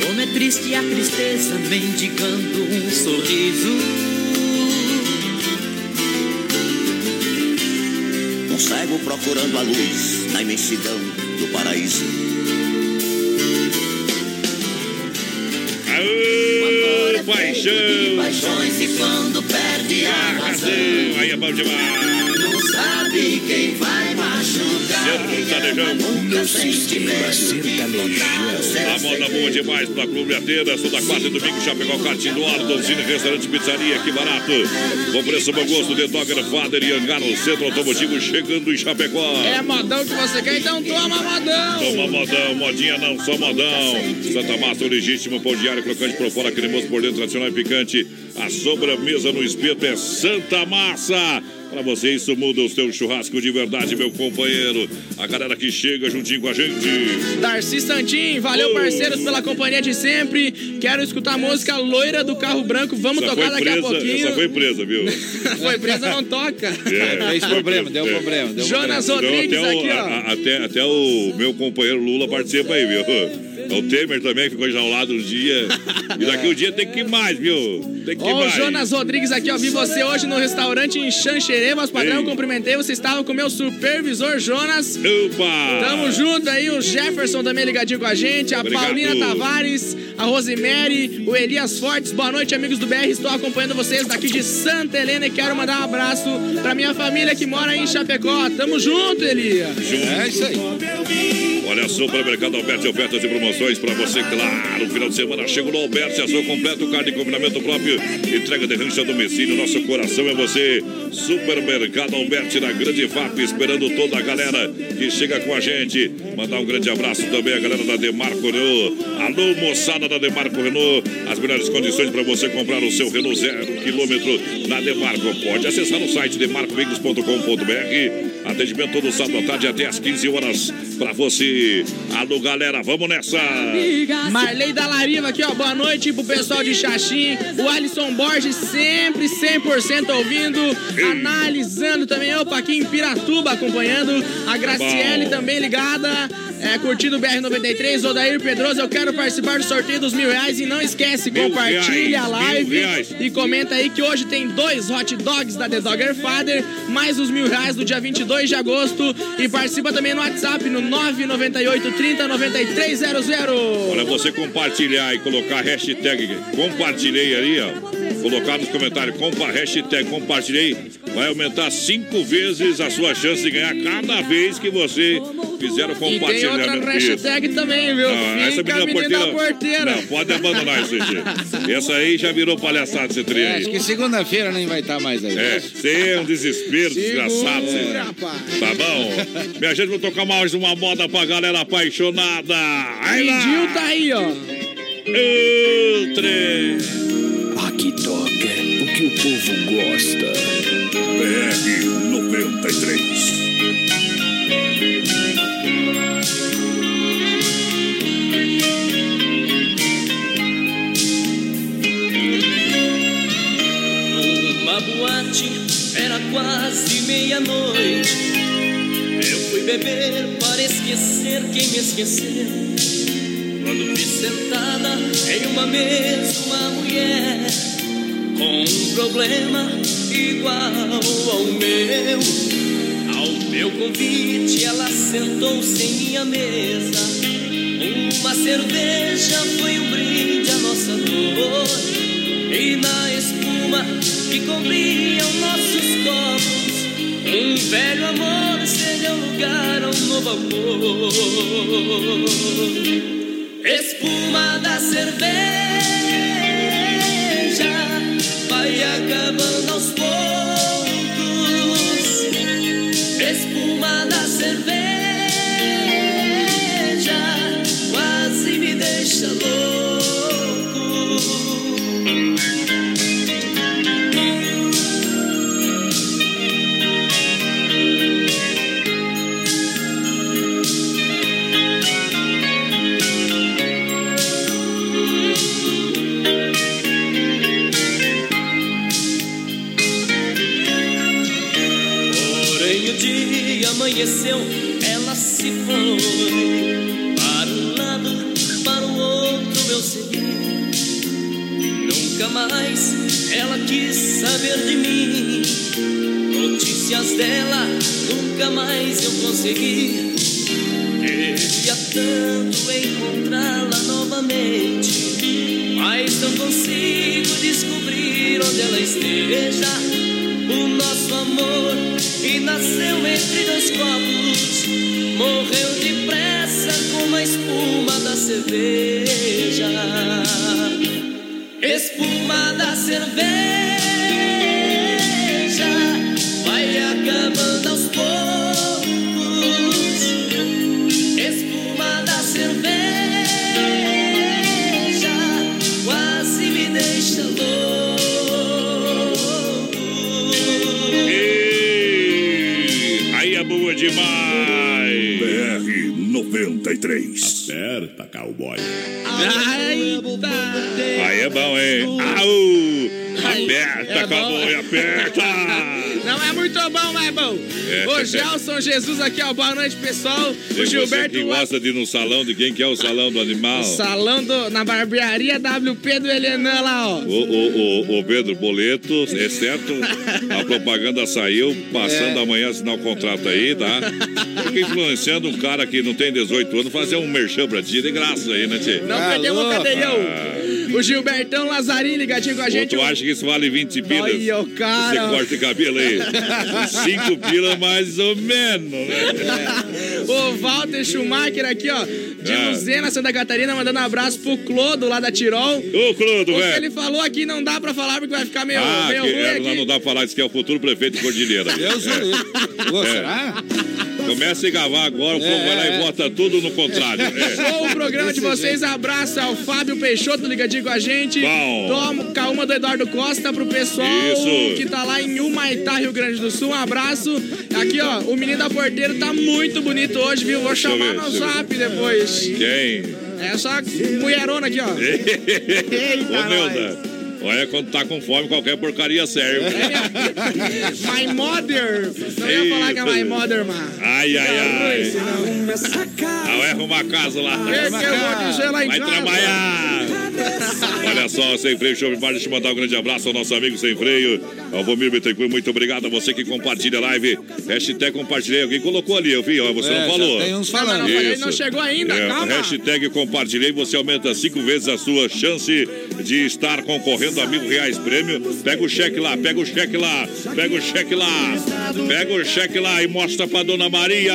Como é triste a tristeza mendigando um sorriso. Um cego procurando a luz na imensidão do paraíso. Paixão! Paixões e quando perde a razão. Aí é bom demais. Não sabe quem vai. Sertanejão. A moda boa demais pra Clube Atenas, toda quarta e domingo, Chapecó, Kart do Ar, Donzini, Restaurante Pizzaria, que barato. Com preço bom gosto, The Dogger Father e Hangar, no Centro Automotivo, chegando em Chapecó. É modão que você quer, então toma modão. Toma modão, modinha não, só modão. Santa Massa, o legítimo pão diário, crocante por fora, cremoso por dentro, tradicional e picante. A sobremesa no espeto é Santa Massa. Pra você, isso muda o seu churrasco de verdade, meu companheiro. A galera que chega juntinho com a gente. Darcy Santin, valeu Oh. parceiros pela companhia de sempre. Quero escutar a música Loira do Carro Branco. Vamos Essa tocar daqui a presa, pouquinho. essa foi presa, viu? Foi presa, não toca. É. Fez problema, deu É. problema. Deu Jonas problema. Rodrigues Então, até, aqui, o, ó. a- a- até, até o meu companheiro Lula participa aí, viu? O Temer também ficou enjaulado um dia. E daqui um dia tem que ir mais, viu? Tem que ir Ó, o mais. Jonas Rodrigues aqui, ó. Vi você hoje no restaurante em Xanxerê, mas padrão, Ei. cumprimentei. Você estava com o meu supervisor, Jonas. Opa! Tamo junto aí, o Jefferson também ligadinho com a gente, a Obrigado. Paulina Tavares, a Rosemary, o Elias Fortes. Boa noite, amigos do BR. Estou acompanhando vocês daqui de Santa Helena e quero mandar um abraço pra minha família que mora em Chapecó. Tamo junto, Elia. É isso aí. Olha, Supermercado Alberti, ofertas e promoções pra você, claro. Final de semana chega no Alberti, ação completo, carne de confinamento próprio, entrega de rancho a domicílio. Nosso coração é você. Supermercado Alberti na Grande FAP, esperando toda a galera que chega com a gente. Mandar um grande abraço também à galera da Demarco Renault. Alô, moçada da Demarco Renault. As melhores condições para você comprar o seu Renault zero quilômetro na Demarco. Pode acessar o site demarcoveículos.com.br. Atendimento todo sábado à tarde até às 15 horas para você. Alô, galera, vamos nessa. Marley da Lariva aqui, ó. Boa noite pro pessoal de Xaxim. O Alisson Borges sempre 100% ouvindo, analisando também. Opa, aqui em Piratuba acompanhando. A Graciele Bom. também ligada. É, curtindo o BR-93. Odair Pedroso, eu quero participar do sorteio dos mil reais. E não esquece, Mil compartilha reais, a live. E comenta aí que hoje tem dois hot dogs da The Dogger Father, mais os mil reais do dia 22 de agosto. E participa também no WhatsApp no 998 30 9300. Olha, você compartilhar e colocar a hashtag compartilhei ali, ó. Colocar nos comentários, compa, hashtag compartilhei, vai aumentar cinco vezes a sua chance de ganhar cada vez que você fizer o E tem compartilhamento. outra Isso. hashtag também, viu? Não, essa Fica menina a menina porteira, porteira. Não, pode abandonar isso aí. Essa aí já virou palhaçada esse trem É, acho que segunda-feira nem vai estar mais aí. É, você é um desespero desgraçado. Segura, rapaz. Tá bom? Minha gente, vou tocar mais uma moda pra galera apaixonada. Aí lá! Tá aí, ó. O trem. Povo gosta. BR 93. Numa boate, era quase meia-noite. Eu fui beber para esquecer quem me esqueceu. Quando vi sentada em uma mesa uma mulher com um problema igual ao meu. Ao meu convite, ela sentou-se em minha mesa. Uma cerveja foi um brinde à nossa dor. E na espuma que cobriam nossos copos, um velho amor cedeu lugar a um novo amor. Espuma da cerveja vai acabando aos poucos. Espuma da cerveja amanheceu, ela se foi para um lado, para o outro eu segui. Nunca mais ela quis saber de mim. Notícias dela nunca mais eu consegui. Queria tanto encontrá-la novamente, mas não consigo descobrir onde ela esteja. O nosso amor que nasceu entre dois copos morreu depressa como a espuma da cerveja. Espuma da cerveja demais. BR 93. Acerta, cowboy. Eita! Aí é bom, hein? Au! Aperta, é cowboy, aperta! Não é muito bom, mas é bom. É. O Gelson Jesus aqui, ó. Boa noite, pessoal. O Gilberto que gosta de ir no salão, de quem que é o salão do animal? Salão do, na barbearia WP do Elianã lá, ó. O, o, o, o Pedro Boleto, é certo? A propaganda saiu, passando É. amanhã assinar o contrato aí, tá? Fica influenciando um cara que não tem 18 anos, fazer um merchan pra ti de graça aí, né, Tchê? Não perdemos o cadeião. Ah. O Gilbertão Lazarini ligadinho com a Ou gente. tu acha que isso vale 20 pilas? Olha o cara. Você corta cabelo aí. 5 pilas mais ou menos, né? O Walter Schumacher aqui, ó. De Ah. Luzena, Santa Catarina, mandando um abraço pro Clodo lá da Tirol. Ô, Clodo, velho. ele falou aqui não dá pra falar porque vai ficar meio, Ah, meio que, ruim é, aqui. lá não dá pra falar, isso que é o futuro prefeito de Cordilheira. Deus o É. É. será? Começa a gravar agora, o povo É, vai lá é. e bota tudo no contrário. É. Show o programa de vocês. Abraço ao Fábio Peixoto ligadinho com a gente. Bom. Toma com a uma do Eduardo Costa pro pessoal Isso. que tá lá em Humaitá, Rio Grande do Sul. Um abraço. Aqui, ó, o menino da porteira tá muito bonito hoje, viu? Vou chamar no zap depois. Quem? É só mulherona aqui, ó. Ô, Neuda, olha, quando tá com fome, qualquer porcaria serve. My mother. Não ia falar que é my mother, mano. Ai, ai, ai. Começa a Ah, vai arrumar a casa lá. O que, eu vou dizer lá em Vai casa? trabalhar. Olha só, Sem Freio Show Bar, deixa eu mandar um grande abraço ao nosso amigo Sem Freio, ao Vomir Bittencourt, muito obrigado a você que compartilha a live. Hashtag compartilhei, alguém colocou ali, eu vi, ó, você É, não falou. tem uns Não, mas falando. não, Isso. não chegou ainda, É, calma. Hashtag compartilhei, você aumenta cinco vezes a sua chance de estar concorrendo a mil reais prêmio. Pega o cheque lá, pega o cheque lá, pega o cheque lá, pega o cheque lá e mostra pra Dona Maria.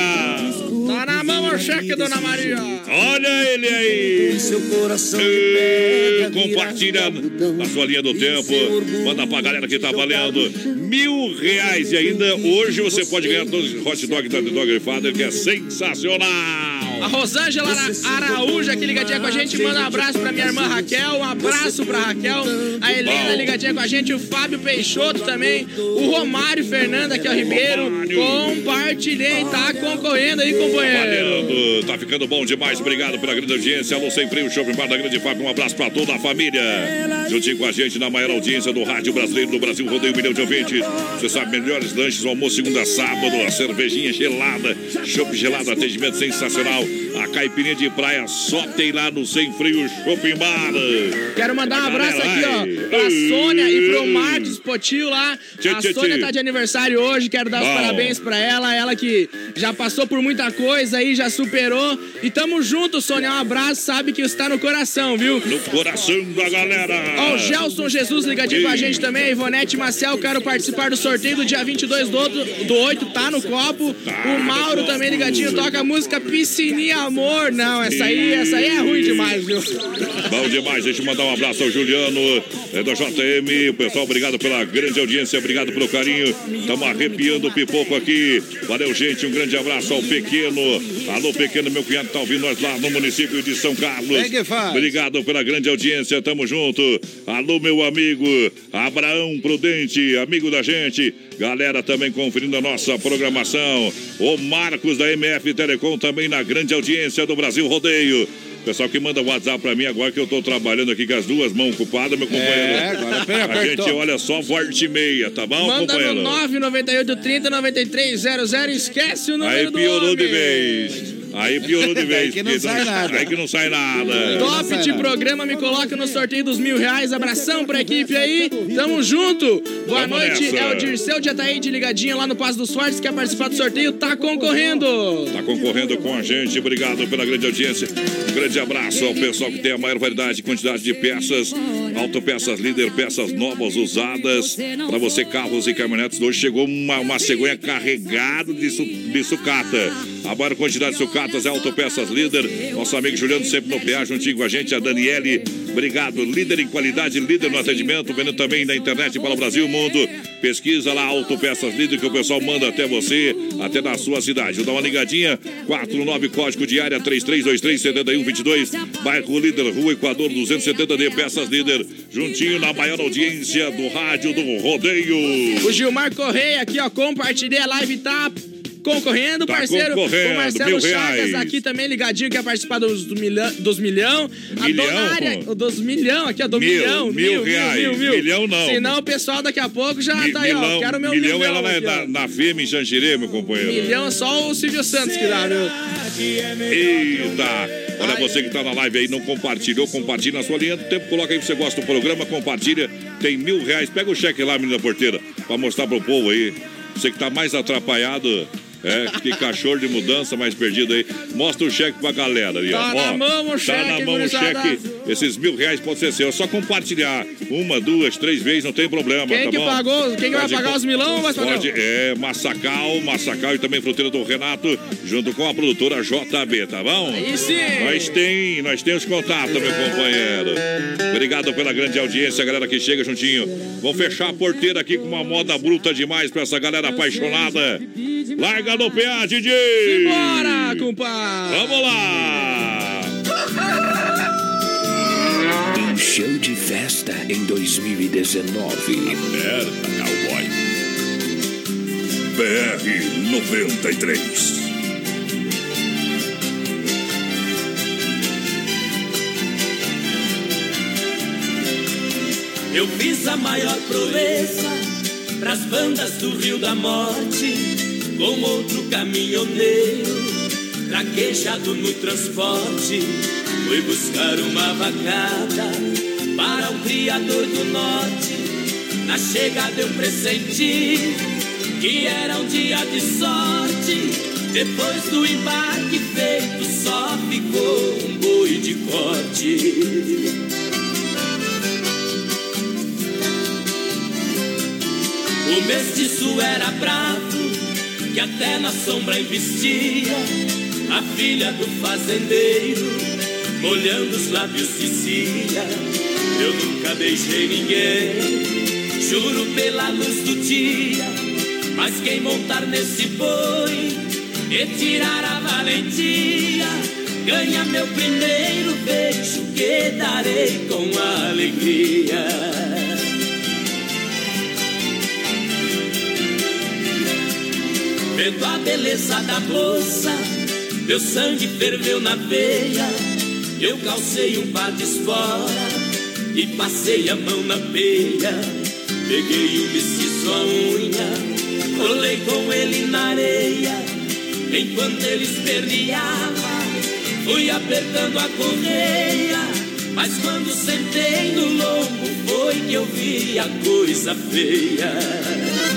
Tá na mão o cheque, dona Maria. Olha ele aí. seu coração de Ê, pedra Compartilha na sua linha do tempo. Manda pra galera que tá valendo mil reais. E ainda hoje você pode ganhar dois hot dog da The Dog Father, que é sensacional. A Rosângela Ara- Araújo aqui ligadinha com a gente. Manda um abraço pra minha irmã Raquel. Um abraço pra Raquel. A Helena ligadinha com a gente. O Fábio Peixoto também. O Romário Fernando aqui, ó, Ribeiro. Romário. Compartilhei, tá concorrendo aí, companheiro. Tá ficando bom demais. Obrigado pela grande audiência. Alô, Sem Freio, Shopping Bar da Grande Fábio. Um abraço pra toda a família. Juntinho com a gente na maior audiência do rádio brasileiro do Brasil. Rodeio um milhão de ouvintes. Você sabe, melhores lanches, almoço segunda a sábado. A cervejinha gelada, chopp gelado, atendimento sensacional. A caipirinha de praia só tem lá no Sem Freio Shopping Bar. Quero mandar um abraço aqui, ó, pra Sônia e pro Marcos Potil lá. A Sônia tá de aniversário hoje, quero dar os Bom. parabéns pra ela. Ela que já passou por muita coisa aí, já superou. E tamo junto, Sônia. Um abraço, sabe que está no coração, viu? No coração da galera. Ó, o Gelson Jesus ligadinho com a gente também. A Ivonete Marcel, quero participar do sorteio do dia 22 do, outro, do 8, tá no copo. O Mauro também ligadinho, toca a música Piscininha Amor. Não, essa aí, essa aí é ruim demais, viu? Bom demais, deixa eu mandar um abraço ao Juliano é, da JM. O pessoal, obrigado pela grande audiência, obrigado pelo carinho. Estamos arrepiando o pipoco aqui. Valeu, gente. Um grande abraço ao pequeno. Alô, pequeno, meu cunhado tá ouvindo nós lá no município de São Carlos. Obrigado pela grande audiência, tamo junto. Alô, meu amigo Abraão Prudente, amigo da gente. Galera também conferindo a nossa programação. O Marcos da MF Telecom também na grande audiência do Brasil Rodeio. Pessoal que manda WhatsApp pra mim agora que eu tô trabalhando aqui com as duas mãos ocupadas, meu companheiro. É, agora bem A apertou. gente olha só forte e meia, tá bom, Manda companheiro? no 998 30 93 00. Esquece o número Aí do piorou de homem. vez. Aí piorou de vez. Aí que não porque sai nada. Aí que não sai nada. Top de programa, me coloca no sorteio dos mil reais. Abração pra equipe aí. Tamo junto. Boa Vamos noite. nessa. É o Dirceu de Ataíde ligadinho lá no Passo dos Fortes. Quer participar do sorteio? Tá concorrendo. Tá concorrendo com a gente. Obrigado pela grande audiência. Um grande abraço ao pessoal que tem a maior variedade e quantidade de peças. Autopeças líder, peças novas, usadas. Para você, carros e caminhonetes. Hoje chegou uma, uma cegonha carregada de, su, de sucata. A maior quantidade de sucatas é Autopeças líder. Nosso amigo Juliano sempre no PA, juntinho com a gente. A Daniele, obrigado. Líder em qualidade, líder no atendimento. Vendo também na internet para o Brasil mundo. Pesquisa lá Autopeças líder que o pessoal manda até você, até na sua cidade. Dá uma ligadinha. 49 código de área 3323 7122. Bairro Líder, Rua Equador 270D. Peças líder. Juntinho na maior audiência do rádio do rodeio. O Gilmar Correia aqui, ó. Compartilhei a live, tá? Concorrendo, Tá parceiro. concorrendo, o Marcelo mil Chagas aqui também ligadinho, quer participar dos, do milhão, dos milhão. A Milhão? Donária, o dos milhão aqui, ó, do Mil, milhão. mil reais. Milhão não. Senão o pessoal daqui a pouco já Mi- tá aí, ó. milhão, Quero meu milhão milhão. ela na, aqui, ó. na, na firme em Xanxerê, meu companheiro. Milhão é só o Silvio Santos que dá, viu? Eita! Olha, você que tá na live aí, não compartilhou, compartilha na sua linha do tempo, coloca aí que você gosta do programa, compartilha, tem mil reais, pega o cheque lá, menina porteira, pra mostrar pro povo aí. Você que tá mais atrapalhado, é, que cachorro de mudança mais perdido aí, mostra o cheque pra galera ali, ó. Tá Ó, na mão o Tá cheque, na mão o gurizada. cheque, esses mil reais pode ser seu, é só compartilhar uma, duas, três vezes, não tem problema, Quem tá que bom? pagou? Quem que vai pagar os milão, vai pagar? Pode, é, Massacal, Massacal e também Fruteira do Renato, junto com a produtora JB, tá bom? Aí sim. Nós tem, nós temos contato, meu companheiro. Obrigado pela grande audiência, galera que chega juntinho. Vamos fechar a porteira aqui com uma moda bruta demais pra essa galera apaixonada. Larga no PA, DJ! Bora, compadre! Vamos lá! Um show de festa em 2019. Aperta, cowboy. BR 93. Eu fiz a maior proeza pras bandas do Rio da Morte, com outro caminhoneiro, traquejado no transporte. Fui buscar uma vacada para um criador do norte. Na chegada eu pressenti que era um dia de sorte. Depois do embarque feito, só ficou um boi de corte. O mestiço era bravo, que até na sombra investia. A filha do fazendeiro, molhando os lábios, dizia: Eu nunca beijei ninguém, juro pela luz do dia. Mas quem montar nesse boi e tirar a valentia, ganha meu primeiro beijo que darei com alegria. Vendo a beleza da moça, meu sangue ferveu na veia. Eu calcei um par de espora e passei a mão na peia. Peguei o mestiço à unha, colei com ele na areia. Enquanto ele esperneava, fui apertando a correia. Mas quando sentei no lombo, foi que eu vi a coisa feia.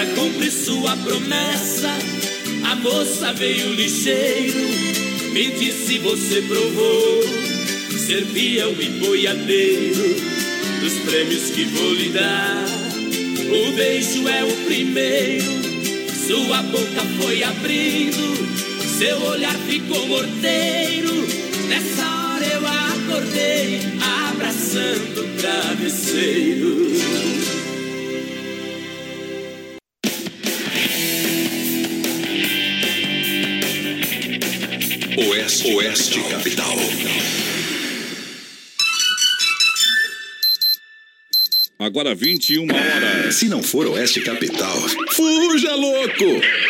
Pra cumprir sua promessa, a moça veio ligeiro, me disse você provou ser peão e boiadeiro dos prêmios que vou lhe dar. O beijo é o primeiro, sua boca foi abrindo, seu olhar ficou morteiro. Nessa hora eu acordei, abraçando o travesseiro. Oeste, Capital. Agora 21 horas. Se não for Oeste Capital, fuja louco!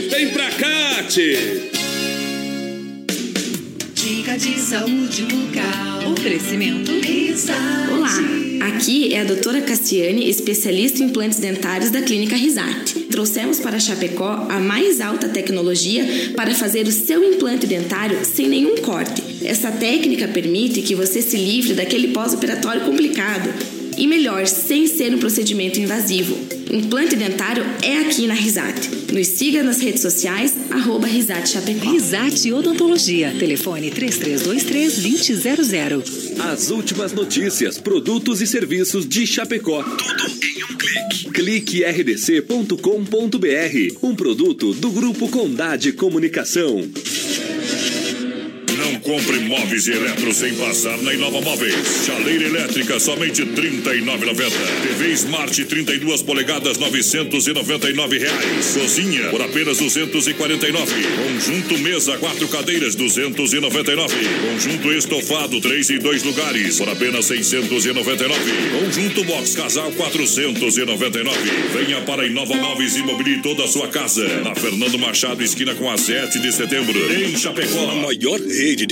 Vem pra cá, tchê. Dica de saúde bucal. Oferecimento. Risate. Olá, aqui é a doutora Cassiane, especialista em implantes dentários da Clínica Risate. Trouxemos para Chapecó a mais alta tecnologia para fazer o seu implante dentário sem nenhum corte. Essa técnica permite que você se livre daquele pós-operatório complicado. E melhor, sem ser um procedimento invasivo. Implante dentário é aqui na Risate. Nos siga nas redes sociais, arroba Risate Chapecó. Risate Odontologia. Telefone 3323-2000. As últimas notícias, produtos e serviços de Chapecó. Tudo em um clique. Clique rdc.com.br. Um produto do Grupo Condade Comunicação. Compre móveis e eletros sem passar na Inova Móveis. Chaleira elétrica somente R$ 39,90. TV Smart 32 polegadas 999 reais. Cozinha por apenas R$ 249. Conjunto mesa quatro cadeiras R$ 299. Conjunto estofado três e dois lugares por apenas R$ 699. Conjunto box casal 499. Venha para a Inova Móveis e mobile toda a sua casa. Na Fernando Machado esquina com a 7 de setembro em Chapecó. A maior rede de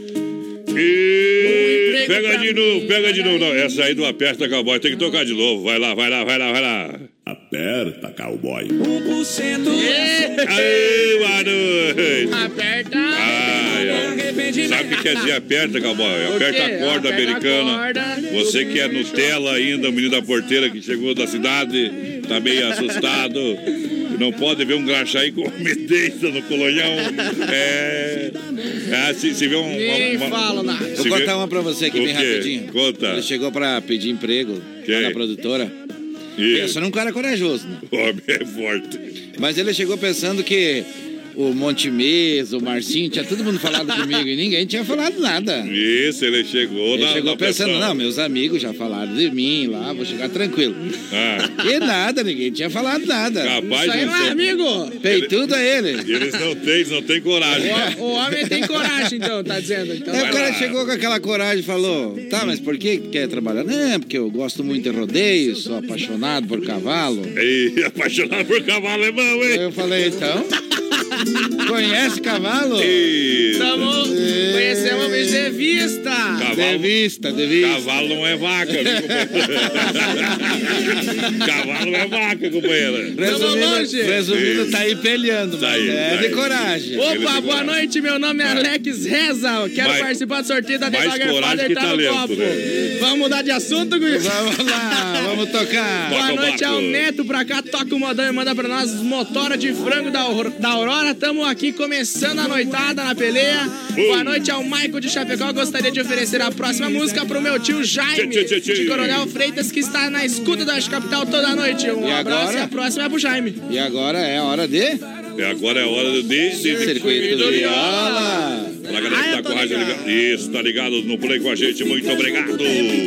E pega de novo, pega de novo. Não, essa aí do aperta, cowboy. Tem que tocar de novo. Vai lá, vai lá, vai lá, vai lá. Aperta, cowboy. 1% Aê, boa noite. Aperta. Ai, ai. Sabe o que quer dizer aperta, cowboy? Aperta a corda Aperta a americana. corda. Você que é Nutella ainda, o menino da porteira que chegou da cidade, tá meio assustado. Não pode ver um graxaí com umedência no colonhão. É. Ah, se, se vê um. Nem uma, uma, fala nada. Vou contar uma pra você aqui O bem quê? rapidinho. Conta. Ele chegou pra pedir emprego lá na produtora. E- Pensa num cara corajoso, né? O homem é forte. Mas ele chegou pensando que o Montemesa, o Marcinho, tinha todo mundo falado comigo e ninguém tinha falado nada. Isso, ele chegou Ele na. chegou na pensando, pressão. não, meus amigos já falaram de mim lá, vou chegar tranquilo. Ah. E nada, ninguém tinha falado nada. Capaz Isso aí é amigo. Peitudo é ele. Eles não têm, eles não têm coragem. O, o homem tem coragem, então, tá dizendo. Então, vai o cara lá. chegou com aquela coragem e falou: Tá, mas por que quer trabalhar? Não, porque eu gosto muito de rodeio, sou apaixonado por cavalo. Ei, apaixonado por cavalo é bom, hein? Eu falei: Então, conhece cavalo? Tamo, conhecemos o bicho de vista. De vista, de vista. Cavalo não é vaca, viu, companheiro? Cavalo é vaca, companheira. Resumindo, resumindo tá aí pelhando, Tá mas aí, é tá de aí. coragem. Opa, boa noite, meu nome é Alex Reza. Quero Mais- participar do sorteio da Devagar coragem Father tá no talento, copo. né? Vamos mudar de assunto, Gui? Vamos lá, vamos tocar. Boa Toca o noite ao Neto pra cá, toca o modão e manda pra nós os motora de frango da, da Aurora. Tamo aqui começando a noitada na peleia. Boa noite ao Michael de Chapecó. Gostaria de oferecer a próxima música pro meu tio Jaime, de Coronel Freitas, que está na escuta da Capital toda noite. Um E abraço agora? e a próxima é pro Jaime. E agora é a hora de. E agora é hora de. Circuito de- Viola. Pra galera que tá com a rádio ligada. Isso, tá ligado no Play com a gente. Muito obrigado.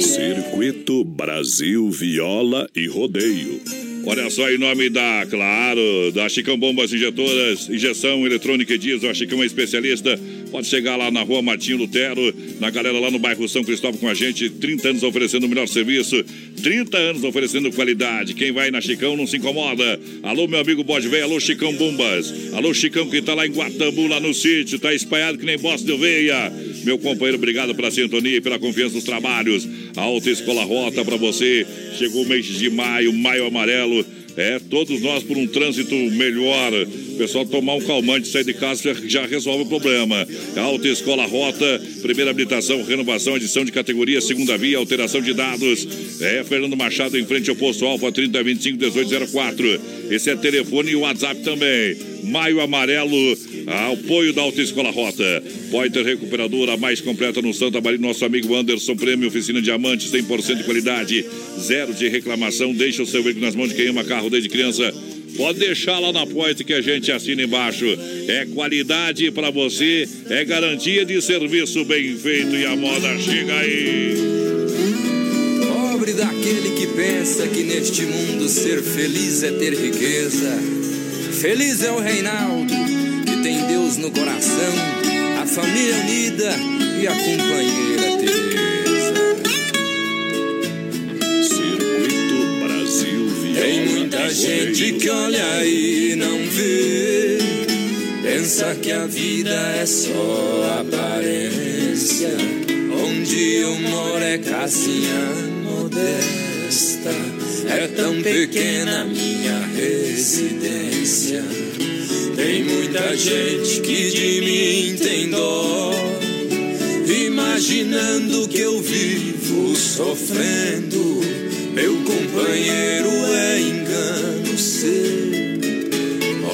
Circuito Brasil Viola e Rodeio. Olha só, em nome da, claro, da Chicão Bombas Injetoras, injeção eletrônica e diesel, a Chicão é especialista. Pode chegar lá na rua Martinho Lutero, na galera lá no bairro São Cristóvão com a gente. 30 anos oferecendo o melhor serviço, 30 anos oferecendo qualidade. Quem vai na Chicão não se incomoda. Alô, meu amigo Bode Velho, alô, Chicão Bombas. Alô, Chicão que tá lá em Guatambu, lá no sítio, tá espalhado que nem bosta de oveia. Meu companheiro, obrigado pela sintonia e pela confiança nos trabalhos. A Alta Escola Rota para você. Chegou o mês de maio, maio amarelo. É, todos nós por um trânsito melhor. O pessoal tomar um calmante, sair de casa já, resolve o problema. Alta Escola Rota, primeira habilitação, renovação, edição de categoria, segunda via, alteração de dados. É, Fernando Machado em frente ao posto Alfa 3025 1804. Esse é telefone e WhatsApp também. Maio Amarelo, apoio da Alta Escola Rota. Poiter Recuperadora, mais completa no Santa Maria. Nosso amigo Anderson Prêmio, oficina Diamante, 100% de qualidade, zero de reclamação. Deixa o seu veículo nas mãos de quem ama carro desde criança. Pode deixar lá na Poiter que a gente assina embaixo. É qualidade para você, é garantia de serviço bem feito e a moda chega aí. Pobre daquele que pensa que neste mundo ser feliz é ter riqueza. Feliz é o Reinaldo, que tem Deus no coração, a família unida e a companheira Teresa. Circuito Brasil Viola. Tem muita gente que olha e não vê, pensa que a vida é só aparência. Onde eu moro é casinha modesta, é tão pequena minha residência. Tem muita gente que de mim tem dó, imaginando que eu vivo sofrendo. Meu companheiro é você.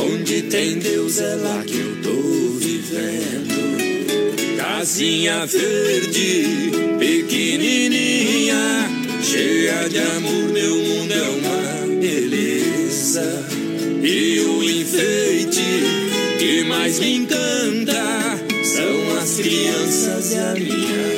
Onde tem Deus é lá que eu tô vivendo. Casinha verde, pequenininha, cheia de amor, meu mundo beleza. E o enfeite que mais me encanta são as crianças e a minha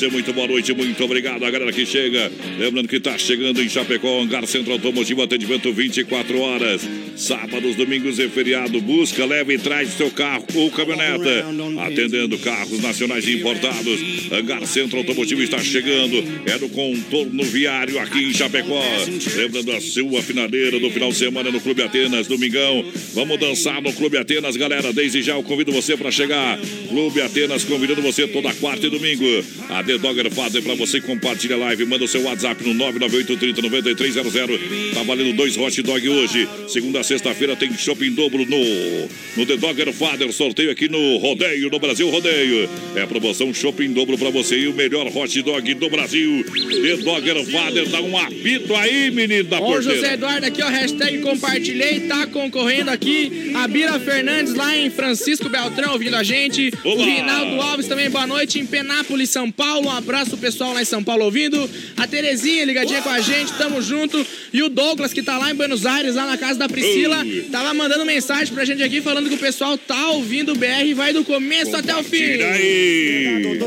você, muito boa noite, muito obrigado. A galera que chega. Lembrando que está chegando em Chapecó, Hangar Centro Automotivo, atendimento 24 horas. Sábados, domingos e feriado. Busca, leva e traz seu carro ou caminhoneta. Atendendo carros nacionais e importados. Hangar Centro Automotivo está chegando. É no contorno viário aqui em Chapecó. Lembrando a sua finaleira do final de semana no Clube Atenas, domingão. Vamos dançar no Clube Atenas, galera. Desde já eu convido você para chegar. Clube Atenas convidando você toda quarta e domingo. A The Dogger Father para você compartilha a live. Manda o seu WhatsApp no 998 30 9300. Tá valendo dois hot dog hoje. Segunda a sexta-feira tem shopping dobro no, no The Dogger Father. Sorteio aqui no Rodeio, no Brasil Rodeio. É a promoção shopping dobro para você e o melhor hot dog do Brasil. The Dogger Father. Dá um apito aí, menino da o porteira. José Eduardo aqui, ó, hashtag compartilhei, tá concorrendo aqui. A Bira Fernandes lá em Francisco Beltrão ouvindo a gente. O Olá. Rinaldo Alves também, boa noite, em Penápolis, São Paulo. Um abraço pessoal lá em São Paulo ouvindo. A Terezinha ligadinha com a gente, tamo junto. E o Douglas, que tá lá em Buenos Aires, lá na casa da Priscila, Ui. tava mandando mensagem pra gente aqui falando que o pessoal tá ouvindo o BR e vai do começo até o fim. Aí!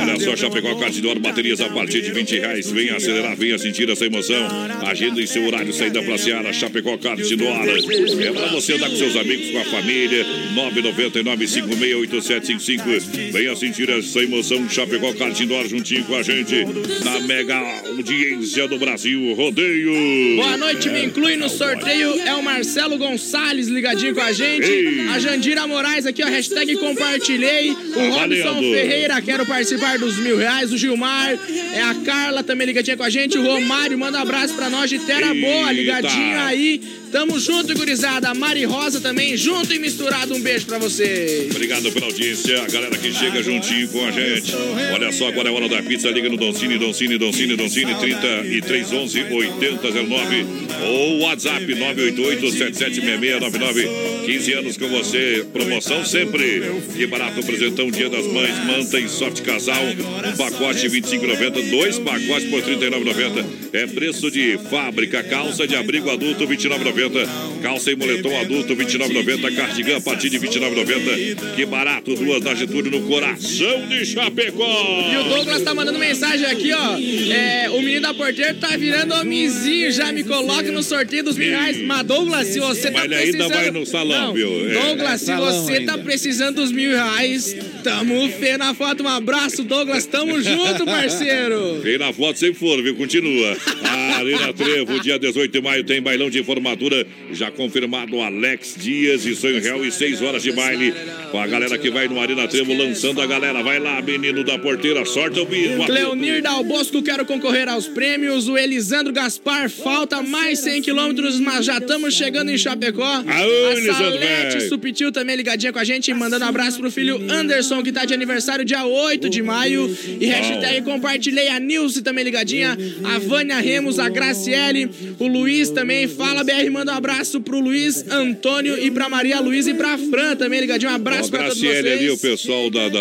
Olha só, Chapecó Cartidor, baterias a partir de 20 reais. Venha acelerar, venha sentir essa emoção. Agenda em seu horário, saída pra Seara, Chapecó Cartidor. É pra você andar com seus amigos, com a família. 999-568755. Venha sentir essa emoção. Chapecó Cartidor juntinho com a gente. Na mega audiência do Brasil. Rodeio. Boa noite, me inclui no sorteio. É o Marcelo Gonçalves ligadinho com a gente. Ei. A Jandira Moraes aqui, ó, hashtag compartilhei. O Robson. Ferreira, quero participar dos mil reais. O Gilmar, é a Carla também ligadinha com a gente. O Romário, manda um abraço pra nós de Terra Boa, ligadinho aí. Tamo junto, gurizada. A Mari Rosa também, junto e misturado. Um beijo pra vocês. Obrigado pela audiência, a galera que chega juntinho com a gente. Olha só, agora é hora da pizza. Liga no Doncini, Doncini, Doncini, Doncini, 3311 8009 ou WhatsApp 988-776699. 15 anos com você, promoção sempre. Que barato, presentão, Dia das Mães, manta e soft casal. Um pacote 25,90, dois pacotes por 39,90. É preço de fábrica, calça de abrigo adulto 29,90. 29,90. Calça e moletom adulto, 29,90. Cardigan a partir de 29,90. Que barato, duas da Getúlio no coração de Chapecó. E o Douglas tá mandando mensagem aqui, ó. É, o menino da porteira tá virando homenzinho, já me coloca no sorteio dos mil reais. Mas, Douglas, se você tá Mas ele ainda precisando... vai no salão, Não, viu? É. Douglas, se você tá ainda. precisando dos mil reais, tamo feio na foto. Um abraço, Douglas. Tamo junto, parceiro. Vem na foto sempre for, viu? Continua. Arena Trevo, dia 18 de maio, tem bailão de formatura. Já confirmado Alex Dias e Sonho Real e 6 horas de baile. Com a galera que vai no Arena Trevo lançando a galera. Vai lá, menino da porteira, sorte o bico. Cleonir Dal Bosco, quero concorrer aos prêmios. O Elisandro Gaspar, falta mais 100 quilômetros, mas já estamos chegando em Chapecó. Aô, a Salete. Supitil também ligadinha com a gente, mandando um abraço pro filho Anderson, que tá de aniversário dia 8 de maio. E hashtag compartilhei a Nilce também ligadinha. A Vânia Remos, a Graciele, o Luiz também. Fala BR, manda um abraço pro Luiz Antônio e pra Maria Luiz e pra Fran também ligadinho. Um Ó, abraço pra todos vocês. ali, o pessoal da, da-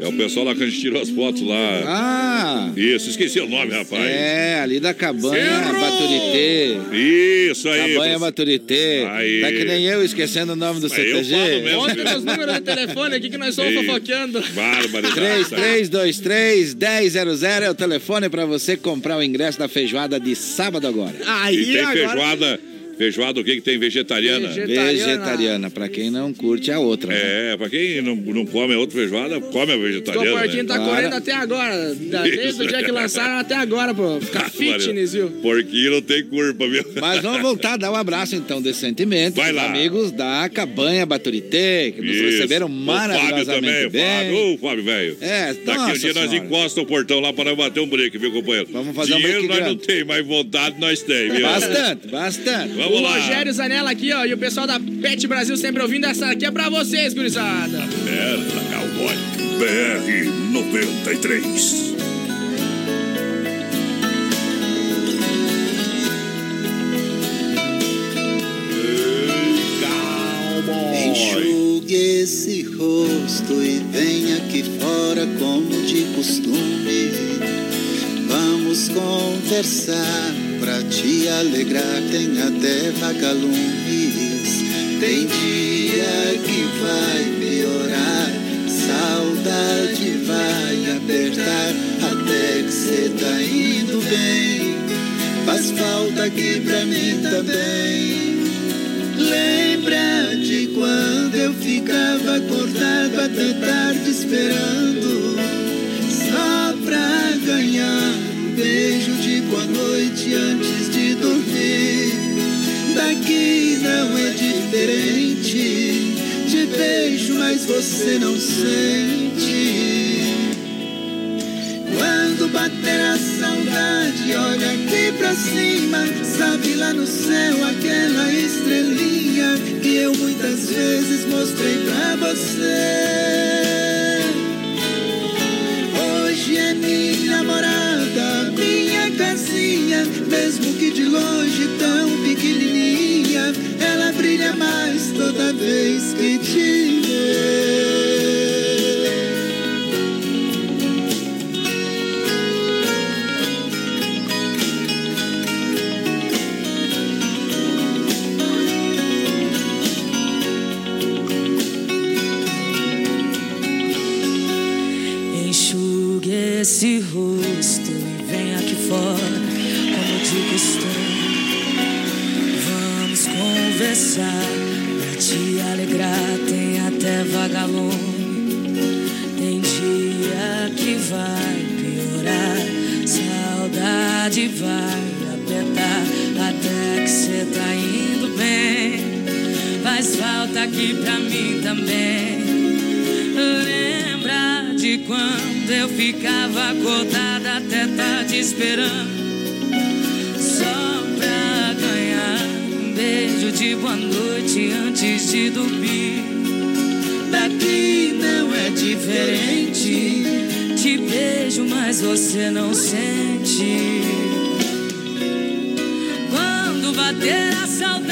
É o pessoal lá que a gente tirou as fotos lá. Ah! Isso, esqueci o nome, rapaz. É, ali da cabanha Baturité. Isso aí. Cabanha professor. Baturité. Aí. Tá que nem eu esquecendo o nome do Mas CTG. Conta meus números de telefone aqui que nós Ei. fofoqueando. Barbaridade. 3323-1000 é o telefone pra você comprar o ingresso da feijoada de sábado agora. Aí, E tem agora- feijoada. Feijoada, o que que tem? Vegetariana? Vegetariana. Pra quem não curte, é a outra. né? É, pra quem não, não come a outra feijoada, come a O vegetariana. Portinho né? tá correndo até agora. da- Desde o dia que lançaram até agora, pô. Ficar fitness, viu? Porquinho não tem culpa, viu? Mas vamos voltar a dar um abraço então decentemente Vai lá. amigos da Cabanha Baturité, que nos Isso. receberam O Fábio maravilhosamente também, bem. Fábio. Ô, Fábio, velho. É, Daqui nossa um dia nós senhora. encosta o portão lá pra nós bater um break, viu, companheiro? Vamos fazer um Dinheiro break nós não grande. tem, mas vontade nós tem, viu? Bastante, bastante. Vamos o lá. Rogério Zanella aqui, ó. E o pessoal da Pet Brasil sempre ouvindo. Essa aqui é pra vocês, gurizada. Merda, cowboy. BR 93. Enxugue esse rosto e venha aqui fora como de costume. Vamos conversar alegrar, tem até vagalumes. Tem dia que vai piorar, saudade vai apertar, até que cê tá indo bem. Faz falta aqui pra mim também. Lembra de quando eu ficava acordado até tarde esperando não é diferente Te beijo, mas você não sente quando bater a saudade, olha aqui pra cima. Sabe lá no céu aquela estrelinha que eu muitas vezes mostrei pra você. Hoje é minha namorada, minha casinha, mesmo que de longe vez aqui pra mim também. Lembra de quando eu ficava acordada até tarde esperando? Só pra ganhar um beijo de boa noite antes de dormir. Daqui não é diferente. Te beijo, mas você não sente. Quando bater a saudade,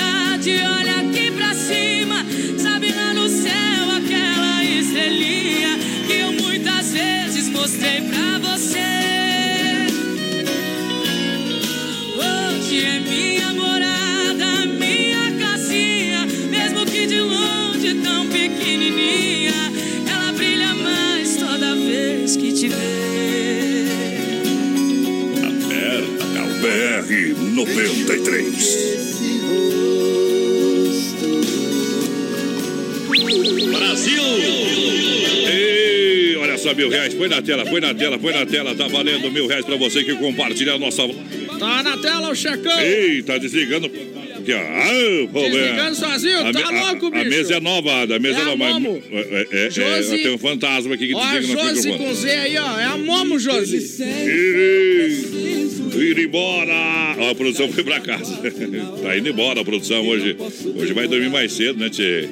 93. Brasil! Ei, olha só, mil reais. Põe na tela, põe na tela, põe na tela. Tá valendo mil reais pra você que compartilhar a nossa. Tá na tela o checão. Ei, tá desligando. Ó. Ah, Desligando sozinho, a, tá me- louco, a, a bicho. mesa é nova, a mesa É é, a nova. mas- Momo. É, é, é, Josi- tem um fantasma aqui que Ó, a desliga no Josi microfone. com Z aí, ó. É a Momo, Josi. Ir, ir embora. Ó, a produção foi pra casa. tá indo embora a produção hoje. Hoje vai dormir mais cedo, né, Tchê?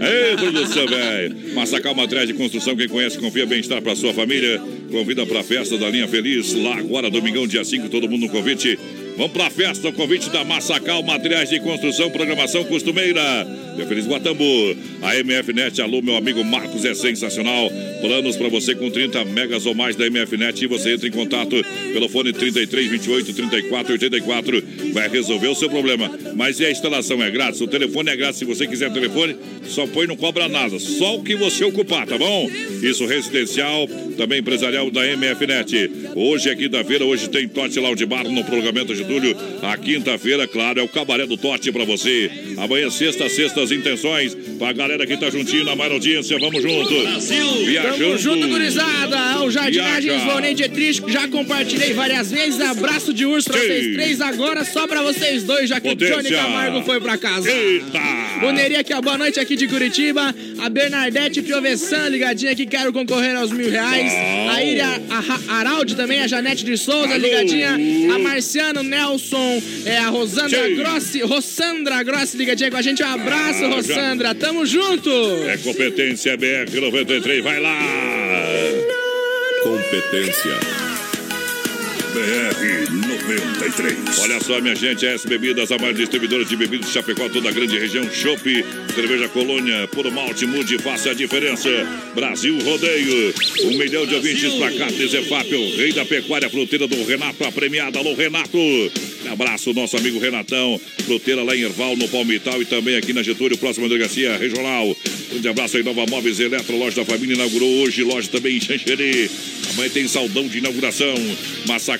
Ei, produção, velho. Massacal Materiais de Construção, quem conhece, confia bem-estar pra sua família. Convida pra festa da Linha Feliz. Lá agora, domingão, dia 5, todo mundo no convite. Vamos pra festa, o convite da Massacal Materiais de Construção, programação costumeira. Dia Feliz Guatambu. A MFNet, alô, meu amigo Marcos, é sensacional. Planos pra você com 30 megas ou mais da MFNet. E você entra em contato pelo fone 33 28 34 84. Vai resolver o seu problema. Mas e a instalação é grátis? O telefone é grátis. Se você quiser telefone, só põe, não cobra nada. Só o que você ocupar, tá bom? Isso residencial, também empresarial da MFNet. Hoje é quinta-feira, hoje tem Tote Lounge Bar no prolongamento de A quinta-feira, claro, é o cabaré do Tote pra você. Amanhã, sexta, sextas intenções. Pra galera que tá juntinho na maior audiência, vamos junto. Viajando. Tamo junto, gurizada. O Jardinagens. Vonei Dietrich, já compartilhei várias vezes. Abraço de urso pra Sim. vocês três. Agora só pra vocês dois, já que o Potência. Johnny Camargo foi pra casa. Eita! O Neri aqui, ó, boa noite aqui de Curitiba. A Bernadette Piovessan, ligadinha aqui, quero concorrer aos mil reais. Bom. A Iria a- Araldi também, a Janete de Souza, Alô. ligadinha. A Marciano Nelson, é, a Rosandra Sim. Grossi, Rossandra Grossi, ligadinha com a gente. Um abraço, Ah, já. Rossandra. Tamo junto. É competência BR 93, vai lá! Competência BR 93. Olha só, minha gente, S Bebidas, a maior distribuidora de bebidas de Chapecó, toda a grande região. Chopp, cerveja Colônia, puro malte, mude, faça a diferença. Brasil Rodeio, um milhão de ouvintes pra cá. Zefap, o rei da pecuária fruteira do Renato, a premiada. Alô, Renato! Abraço, nosso amigo Renatão, fruteira lá em Erval, no Palmital e também aqui na Getúlio, próxima delegacia regional. Grande abraço aí, Nova Móveis Eletro, loja da família, inaugurou hoje, loja também em Xanxerê. Amanhã tem saldão de inauguração.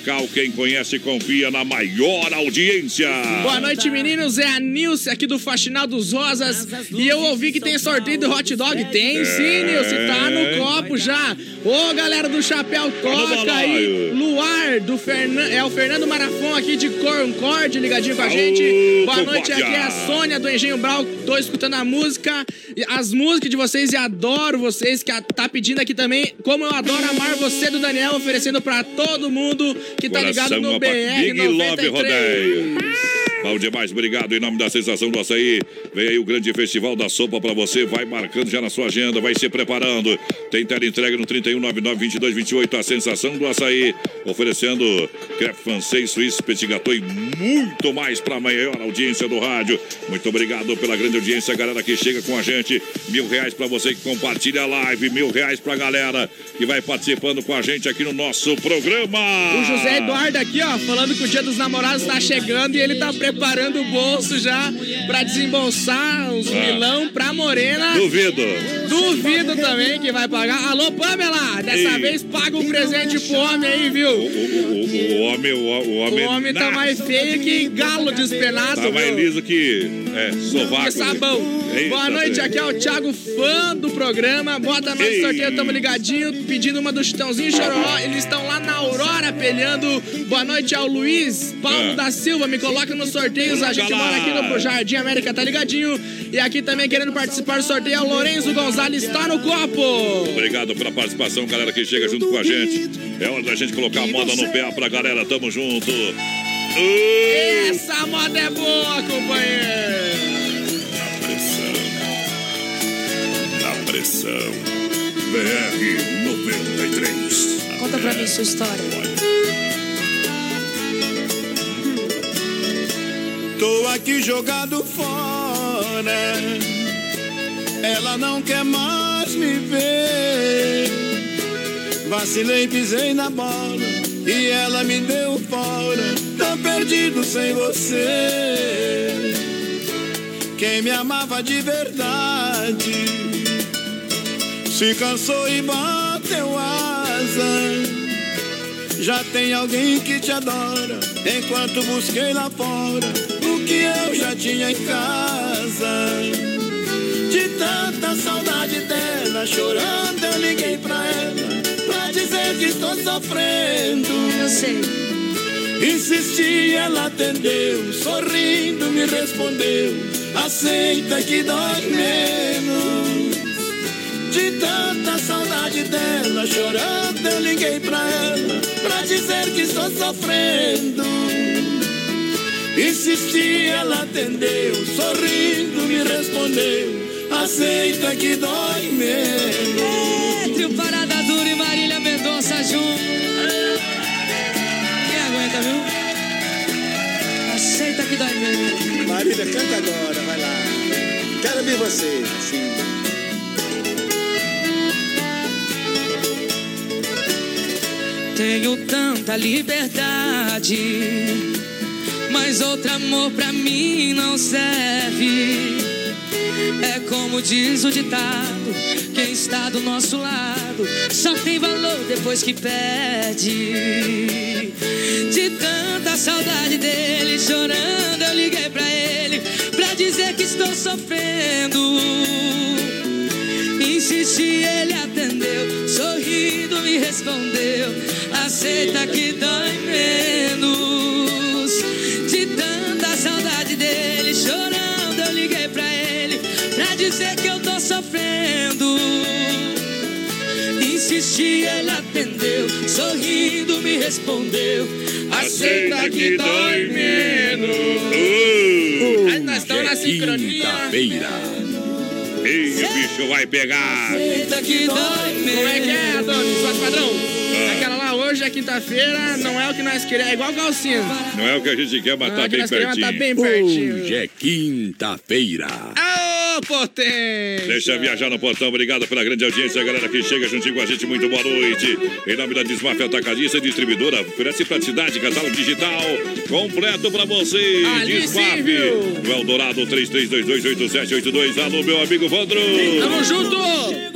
Massacal, quem conhece, confia na maior audiência. Boa noite, meninos. É a Nilce aqui do Faxinal dos Rosas. E eu ouvi que tem sorteio do hot dog. Tem sim, Nilce. Tá no copo já. Ô, galera do Chapéu, toca aí. Luar, do Fernan... é o Fernando Marafon aqui de Concorde, ligadinho com a gente. Boa noite, aqui é a Sônia do Engenho Brau. Tô escutando a música, as músicas de vocês e adoro vocês, que tá pedindo aqui também. Como eu adoro amar você do Daniel, oferecendo pra todo mundo que tá ligado no BR Big Love 93. Rodeio. Bom demais, obrigado. Em nome da sensação do açaí, vem aí o grande festival da sopa pra você. Vai marcando já na sua agenda, vai se preparando. Tem tela entrega no 3199-2228. A sensação do açaí, oferecendo crepe francês, suíço, petit gâteau e muito mais pra maior audiência do rádio. Muito obrigado pela grande audiência, galera que chega com a gente. Mil reais pra você que compartilha a live, mil reais pra galera que vai participando com a gente aqui no nosso programa. O José Eduardo aqui, ó, falando que o Dia dos Namorados tá chegando e ele tá preparando o bolso já pra desembolsar os Ah. milão pra Morena. Duvido. Duvido também que vai pagar. Alô, Pamela, dessa Ei. vez paga um presente pro homem aí, viu? O, o- o homem, o, o homem. O homem tá mais feio que galo despenado, Tá mais viu? liso que. É, sovaco. Que sabão. Eita, Boa noite, aqui é o Thiago, fã do programa. Bota nós Ei. no sorteio, tamo ligadinho, pedindo uma do Chitãozinho Chororó. Eles estão lá na Aurora peleando. Boa noite ao Luiz Paulo Ah. da Silva, me coloca nos sorteios. A gente mora aqui no Jardim América, tá ligadinho? E aqui também querendo participar do sorteio é o Lourenço Gonzalez, tá no copo. Obrigado pela participação, galera que chega junto com a gente. É hora da gente colocar a moda no pé pra galera. Tamo junto. Essa moda é boa, companheiro. Na pressão. BR 93. Conta pra mim sua história. Tô aqui jogado fora. Ela não quer mais me ver. Vacilei, pisei na bola. E ela me deu fora. Tô perdido sem você. Quem me amava de verdade se cansou e bateu Já tem alguém que te adora, enquanto busquei lá fora que eu já tinha em casa. De tanta saudade dela, chorando, eu liguei pra ela, pra dizer que estou sofrendo. Eu sei. Insisti, ela atendeu, sorrindo me respondeu, aceita que dói menos. De tanta saudade dela, chorando, eu liguei pra ela, pra dizer que estou sofrendo. Insisti, ela atendeu, sorrindo me respondeu, aceita que dói menos. Entre o Parada Dura e Marília Mendonça junto. Quem aguenta, viu? Aceita que dói mesmo. Marília, canta agora, vai lá. Quero ver você. Sim. Tenho tanta liberdade, mas outro amor pra mim não serve. É como diz o ditado: quem está do nosso lado só tem valor depois que perde. De tanta saudade dele, chorando, eu liguei pra ele pra dizer que estou sofrendo. Insisti, ele atendeu, sorrindo me respondeu. Aceita que dói menos. Insisti, ele atendeu, sorrindo me respondeu. Aceita que dói menos. Aí nós estamos na sincronia. Quinta-feira. E o bicho vai pegar. Aceita que dói menos. Como é que é, Adonis? Voz padrão? Ah. Aquela lá hoje é quinta-feira, não é o que nós queremos. É igual calcinha. Não é o que a gente quer, mas Não tá é bem queremos, pertinho. tá bem pertinho. Hoje é quinta-feira. Potência! Deixa viajar no portão, obrigado pela grande audiência, galera que chega juntinho com a gente, muito boa noite. Em nome da Desmaf Atacadista e Distribuidora, oferece praticidade, catálogo digital completo pra você. Desmaf, no Eldorado 33228782. Alô, meu amigo Vandro. Tamo junto!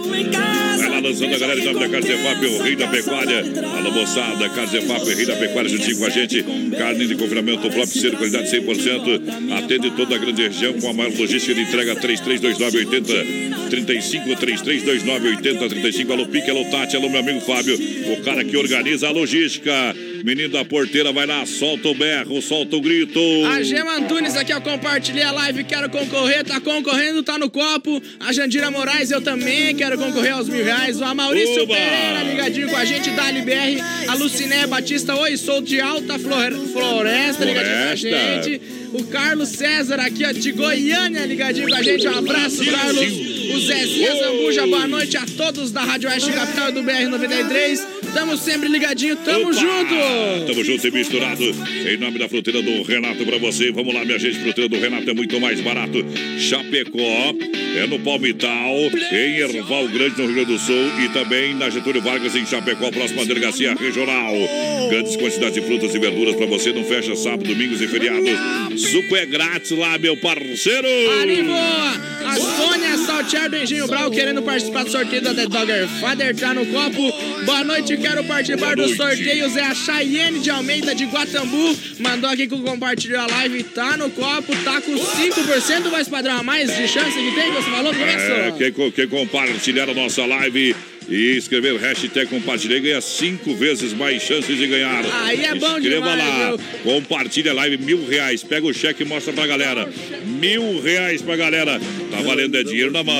Vai lá lançando a galera em nome da Carzefap, o rei da pecuária. Alô, moçada, Carzefap, rei da pecuária, juntinho com a gente. Carne de confinamento próprio, ser qualidade 100%. Atende toda a grande região com a maior logística de entrega 332980 35 332980 35. Alô, Pique, alô, Tati, alô, meu amigo Fábio. O cara que organiza a logística. Menino da porteira, vai lá, solta o berro, solta o grito. A Gema Antunes aqui, eu compartilhei a live, quero concorrer, tá concorrendo, tá no copo. A Jandira Moraes, eu também quero concorrer aos mil reais. O Maurício Oba! Pereira, ligadinho com a gente, da LBR. A Luciné Batista, oi, sou de Alta Flor- Floresta, ligadinho com a Floresta. gente. O Carlos César aqui, ó, de Goiânia, ligadinho com a gente. Um abraço, Carlos. O Zezinha Zambuja, boa noite a todos da Rádio Oeste Capital e do BR 93. Tamo sempre ligadinho, tamo Opa! junto. Tamo junto e misturado. Em nome da fruteira do Renato pra você. Vamos lá, minha gente. Fruteira do Renato é muito mais barato. Chapecó é no Palmital, em Erval Grande, no Rio Grande do Sul. E também na Getúlio Vargas, em Chapecó, próxima à delegacia regional. Grandes quantidades de frutas e verduras pra você. Não fecha sábado, domingos e feriados. Suco é grátis lá, meu parceiro. Ali boa! A Sônia Saltier do Engenho Brau querendo participar do sorteio da The Dogger Father tá no copo. Boa noite, quero participar dos sorteios. É a Chayenne de Almeida de Guatambu. Mandou aqui que compartilhou a live, tá no copo, tá com 5% mais padrão a mais de chance que tem, você falou no É, quem, quem compartilhar a nossa live e escrever hashtag compartilhei ganha cinco vezes mais chances de ganhar. Aí é bom Escreva demais, lá, viu? compartilha a live, mil reais. Pega o cheque e mostra pra galera. Mil reais pra galera. Tá valendo é dinheiro na mão.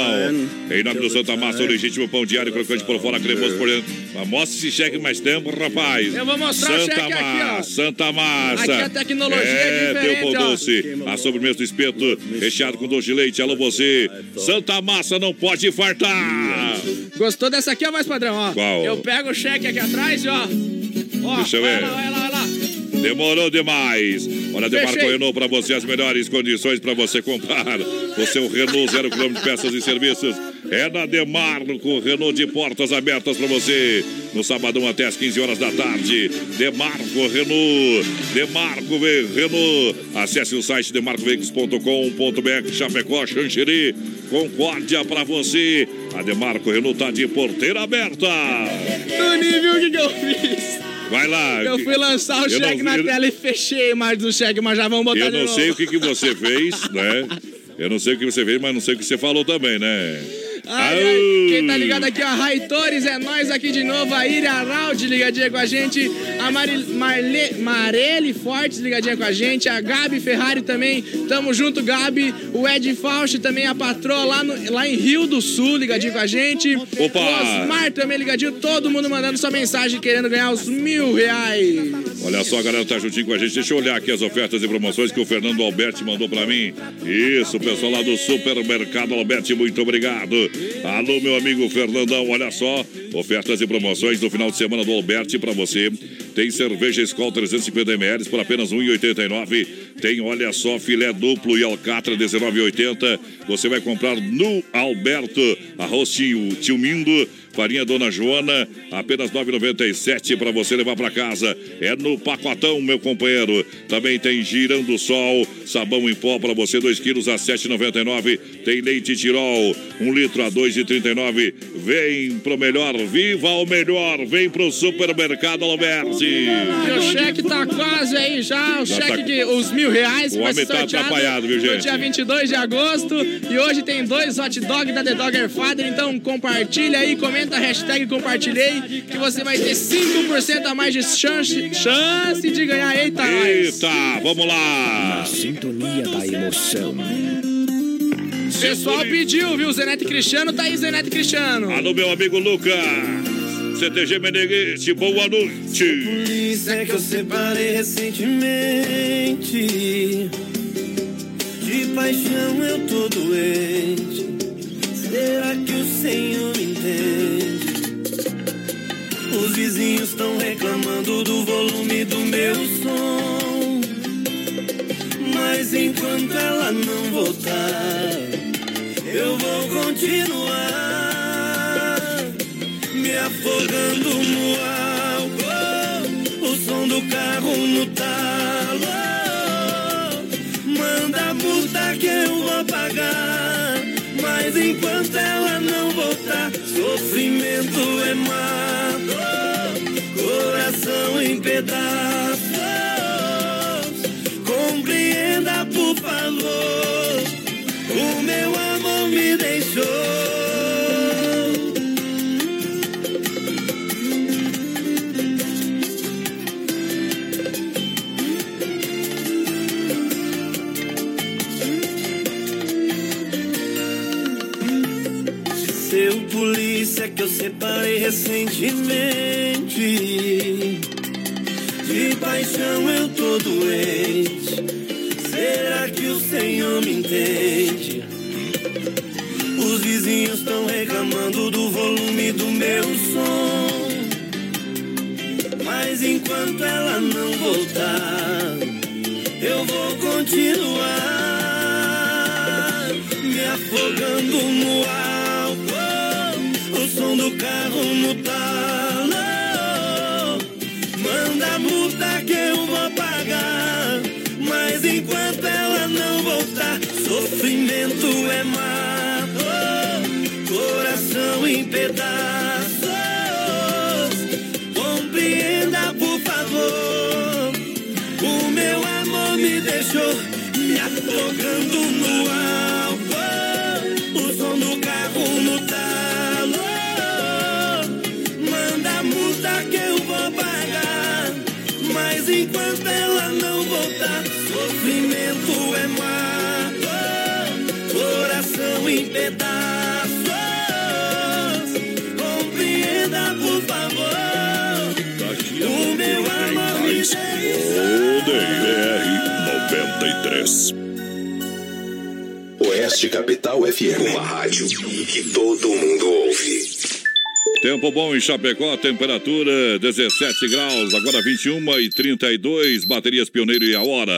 Em nome do Santa Massa, o legítimo pão diário, crocante por fora, cremoso por dentro. Mas Mostra esse cheque mais tempo, rapaz. Eu vou mostrar o Santa cheque aqui, ó. Santa Massa. Aqui a tecnologia é é diferente, pão doce. A sobremesa do espeto, recheado com doce de leite. Alô, você. Santa Massa não pode fartar. Gostou dessa aqui, ó, mais padrão, ó. Qual? Eu pego o cheque aqui atrás e ó. Ó, Deixa eu ver. lá, vai lá, vai lá. Demorou demais. Olha, Demarco. Renault para você as melhores condições para você comprar. O seu Renault zero quilômetro de peças e serviços. É na Demarco, Renault de portas abertas para você. No sabadão até às 15 horas da tarde. Demarco Renault. Demarco Renault. Acesse o site demarcoveículos.com.br. Chapecó, Xanxerê. Concórdia para você. A Demarco Renault tá de porteira aberta. Tony, viu o que, que eu fiz? Vai lá. Eu fui lançar o Eu não cheque na vi- tela e fechei mais do cheque, mas já vamos botar Eu não sei o que, que você fez, né? Eu não sei o que você fez, mas não sei o que você falou também, né? Ai, ai, quem tá ligado aqui, ó, Raitores, é nós aqui de novo, a Ira Araldi ligadinha com a gente, a Mari, Marle, Marele Fortes ligadinha com a gente, a Gabi Ferrari também, tamo junto, Gabi, o Ed Fausti também, a patroa lá, no- lá em Rio do Sul ligadinho com a gente, Opa! o Osmar também ligadinho, todo mundo mandando sua mensagem querendo ganhar os mil reais. Olha só, a galera tá juntinho com a gente. Deixa eu olhar aqui as ofertas e promoções que o Fernando Alberti mandou pra mim. Isso, pessoal lá do Supermercado Alberti, muito obrigado. Alô, meu amigo Fernandão, olha só. Ofertas e promoções no final de semana do Alberti pra você. Tem cerveja Skol 350 ml por apenas R$ 1,89. Tem, olha só, filé duplo e alcatra 19,80. Você vai comprar no Alberto. Arroz tio, tio Mindo, farinha Dona Joana, apenas R$ 9,97 para você levar para casa. É no pacotão, meu companheiro. Também tem girando sol, sabão em pó para você, 2 quilos a R$ 7,99. Tem leite Tirol, 1 litro a R$ 2,39. Vem pro melhor, viva o melhor. Vem pro supermercado Alberti. O cheque tá quase aí já, o Já cheque tá- de os mil reais. O homem tá atrapalhado, viu, No gente? dia 22 de agosto. E hoje tem dois hot dog da The Dogger Father. Então compartilha aí, comenta a hashtag compartilhei, que você vai ter 5% a mais de chance, chance de ganhar. Eita, nós. Eita, vamos lá. Sintonia da emoção. Pessoal pediu, viu? Zenete Cristiano, tá aí, Zenete Cristiano. Alô, meu amigo Lucas. CTG Meneghete, boa noite. polícia que eu separei recentemente. De paixão eu tô doente. Será que o Senhor entende? Os vizinhos estão reclamando do volume do meu som. Mas enquanto ela não voltar, eu vou continuar me afogando no álcool. O som do carro no talo. Manda a multa que eu vou pagar. Mas enquanto ela não voltar, sofrimento é mato. Coração em pedaços. Compreenda, por favor. Eu separei recentemente. De paixão eu tô doente. Será que o Senhor me entende? Os vizinhos estão reclamando do volume do meu som. Mas enquanto ela não voltar, eu vou continuar me afogando no álcool. Som do carro no talo. Manda multa que eu vou pagar. Mas enquanto ela não voltar, sofrimento é mato. Coração em pedaços. Compreenda, por favor. O meu amor me deixou me afogando no álcool. O som do carro no talo. 93. ODR 93. Oeste Capital FM. Uma rádio que todo mundo ouve. Tempo bom em Chapecó, temperatura 17 graus, agora 21 e 32, baterias pioneiro e a hora.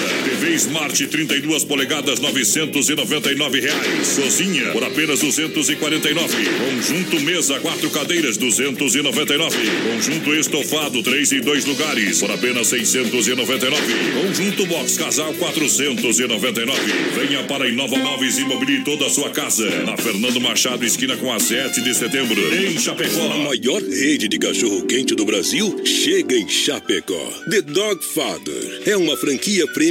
TV Smart 32 polegadas, 999 reais. Cozinha por apenas 249. Conjunto mesa, quatro cadeiras, 299. Conjunto estofado, três e dois lugares, por apenas 699. Conjunto box casal, 499. Venha para Inova Móveis e mobile toda a sua casa. Na Fernando Machado, esquina com a 7 de setembro, em Chapecó. A maior rede de cachorro quente do Brasil chega em Chapecó. The Dog Father é uma franquia premium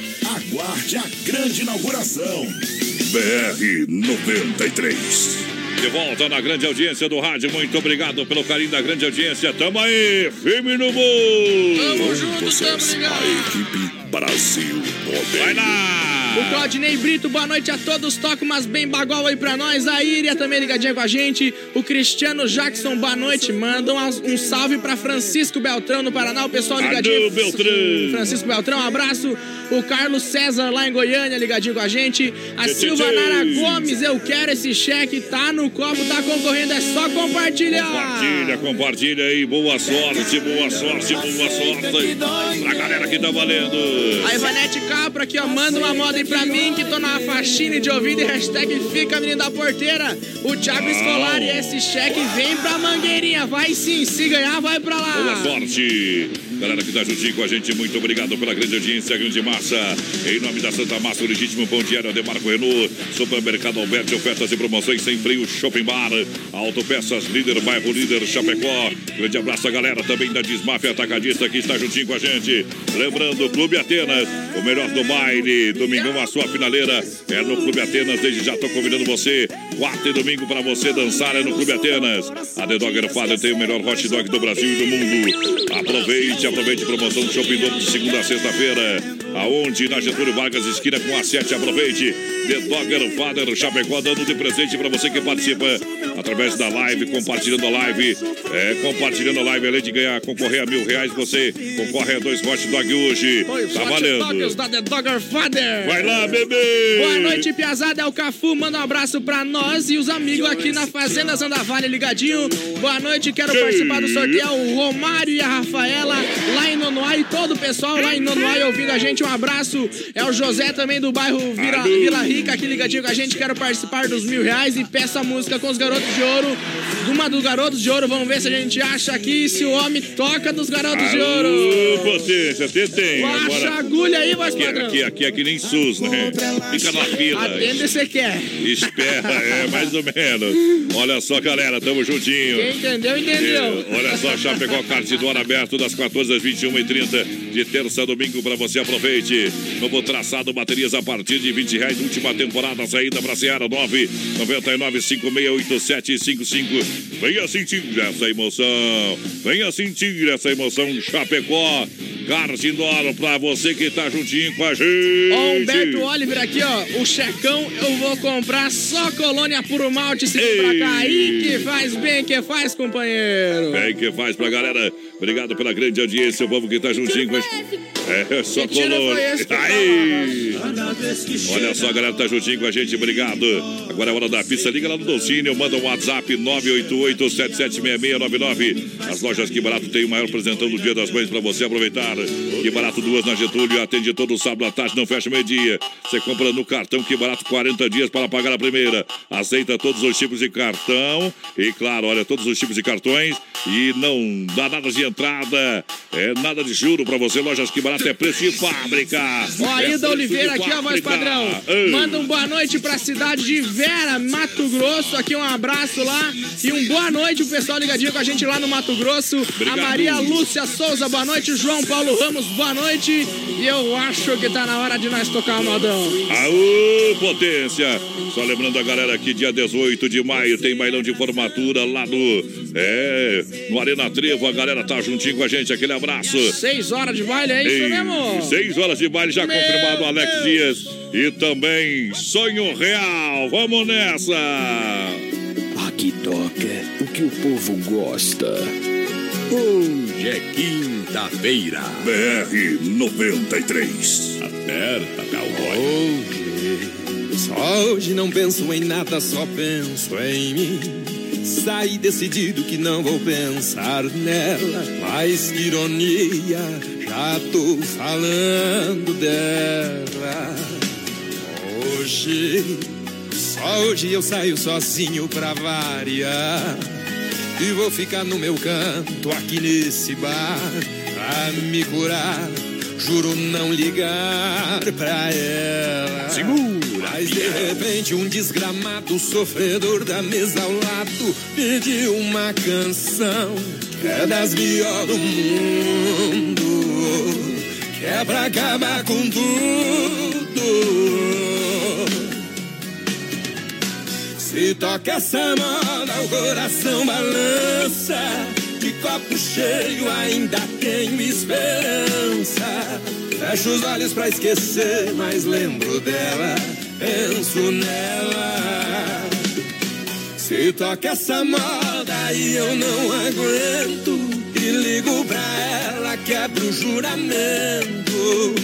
Aguarde a grande inauguração. BR 93. De volta na grande audiência do rádio. Muito obrigado pelo carinho da grande audiência. Tamo aí, firme no mundo. Tamo junto, vocês, tamo ligado. a equipe Brasil Rodeio. Vai lá! O Claudinei Brito, boa noite a todos. Toca umas bem bagual aí pra nós. A Íria também ligadinha com a gente. O Cristiano Jackson, boa noite. Manda um, um salve pra Francisco Beltrão no Paraná. O pessoal ligadinho. Alô, Beltrão. Francisco Beltrão, um abraço. O Carlos César lá em Goiânia, ligadinho com a gente. A tchê, Silva tchê. Nara Gomes, eu quero esse cheque. Tá no copo, tá concorrendo. É só compartilhar. Compartilha, compartilha aí. Boa sorte, boa sorte, boa sorte. Pra galera que tá valendo. A Ivanete Capra aqui, ó, manda uma moda aí pra mim que tô na faxina de ouvido e hashtag fica menino da porteira. O Thiago Escolar e esse cheque vem pra Mangueirinha. Vai sim, se ganhar, vai pra lá. Boa sorte. Galera que tá juntinho com a gente, muito obrigado pela grande audiência, grande massa. Em nome da Santa Massa, o legítimo pão diário Demarco Renault, Supermercado Alberto, ofertas e promoções sem freio, Shopping Bar, Autopeças, líder, bairro líder, Chapecó. Grande abraço a galera também da Desmafia Atacadista que está juntinho com a gente. Lembrando, Clube Atenas, o melhor do baile. Domingão, a sua finaleira é no Clube Atenas. Desde já estou convidando você. Quarta e domingo para você dançar é no Clube Atenas. A The Dogger Father tem o melhor hot dog do Brasil e do mundo. Aproveite, aproveite a promoção do Shopping Dome de segunda a sexta-feira. Aonde? Na Getúlio Vargas, esquina com a 7. Aproveite. The Dogger Father Chapecó dando de presente para você que participa através da live, compartilhando a live. É, compartilhando a live, além de ganhar, concorrer a mil reais, você concorre a dois hot dog hoje. Dois Tá valendo. dogs da The Dogger Father. Vai lá, bebê! Boa noite, Piazada. É o Cafu. Manda um abraço pra nós e os amigos aqui na Fazenda Zandavalha ligadinho. Boa noite, quero participar do sorteio. O Romário e a Rafaela. Lá em Nonoá e todo o pessoal lá em Nonoá ouvindo a gente. Um abraço. É o José também do bairro Vila, Vila Rica aqui ligadinho com a gente. Quero participar dos mil reais e peça a música com os garotos de ouro. Uma dos garotos de ouro. Vamos ver se a gente acha aqui se o homem toca dos garotos de ouro. Potência, tem, tem. Baixa a agulha aí, voz aqui, padrão. aqui, aqui é que nem SUS, né? Fica na fila. Atende se quer. Espera, é mais ou menos. Olha só, galera, tamo juntinho. Quem entendeu, entendeu. É, olha só, Chapecó Cartidor aberto das 14 às 21h30 de terça a domingo para você aproveite. Novo traçado, baterias a partir de 20 reais. Última temporada, saída para Seara 9 99 568755. Venha sentir essa emoção. Venha sentir essa emoção, Chapecó. Cartidor para você que tá juntinho com a gente. Ó, Humberto Oliver aqui, ó. O checão eu vou comprar só colônia puro malte se pra cá. Aí que faz bem, que faz, companheiro. Bem que faz pra galera. Obrigado pela grande audiência, o povo que tá juntinho com a gente. É, só tiro foi colônia. Aí! Olha só, a galera tá juntinho com a gente, obrigado. Agora é hora da pista, liga lá no Dolcínio, manda um WhatsApp 988-776699. As lojas Que Barato tem o maior apresentão do Dia das Mães pra você aproveitar. Que Barato duas na Getúlio, atende todo sábado à tarde, não fecha meio-dia. Você compra no cartão Que Barato 40 dias para pagar a primeira. Aceita todos os tipos de cartão e, claro, olha, todos os tipos de cartões e não dá nada de entrada, é nada de juro pra você. Lojas Que Barato é preço de fábrica. Ó, É Aida preço Oliveira aqui, ó, voz padrão. Manda um boa noite pra cidade de Vera, Mato Grosso. Aqui um abraço lá. E um boa noite pro pessoal ligadinho com a gente lá no Mato Grosso. Obrigado. A Maria Lúcia Souza, boa noite. João Paulo Ramos, boa noite. E eu acho que tá na hora de nós tocar o modão. Aô, potência! Só lembrando a galera que dia 18 de maio tem bailão de formatura lá no. É, no Arena Trevo. A galera tá juntinho com a gente. Aquele abraço. Seis horas de baile, é isso mesmo? Seis horas de baile já Meu confirmado, Alex Deus. Dias. E também Sonho Real. Vamos nessa! Aqui toca o que o povo gosta. Hoje é quinta-feira. BR 93. Aperta, cowboy. Hoje, só hoje não penso em nada, só penso em mim. Saí decidido que não vou pensar nela. Mas que ironia, já tô falando dela. Hoje, só hoje eu saio sozinho pra variar. E vou ficar no meu canto aqui nesse bar pra me curar. Juro não ligar pra ela. Segura, Mas de repente um desgramado sofredor da mesa ao lado pediu uma canção que é das melhores do mundo. Que é pra acabar com tudo. Se toca essa moda, o coração balança. De copo cheio ainda tenho esperança. Fecho os olhos pra esquecer, mas lembro dela, penso nela. Se toca essa moda e eu não aguento, e ligo pra ela, quebro o juramento.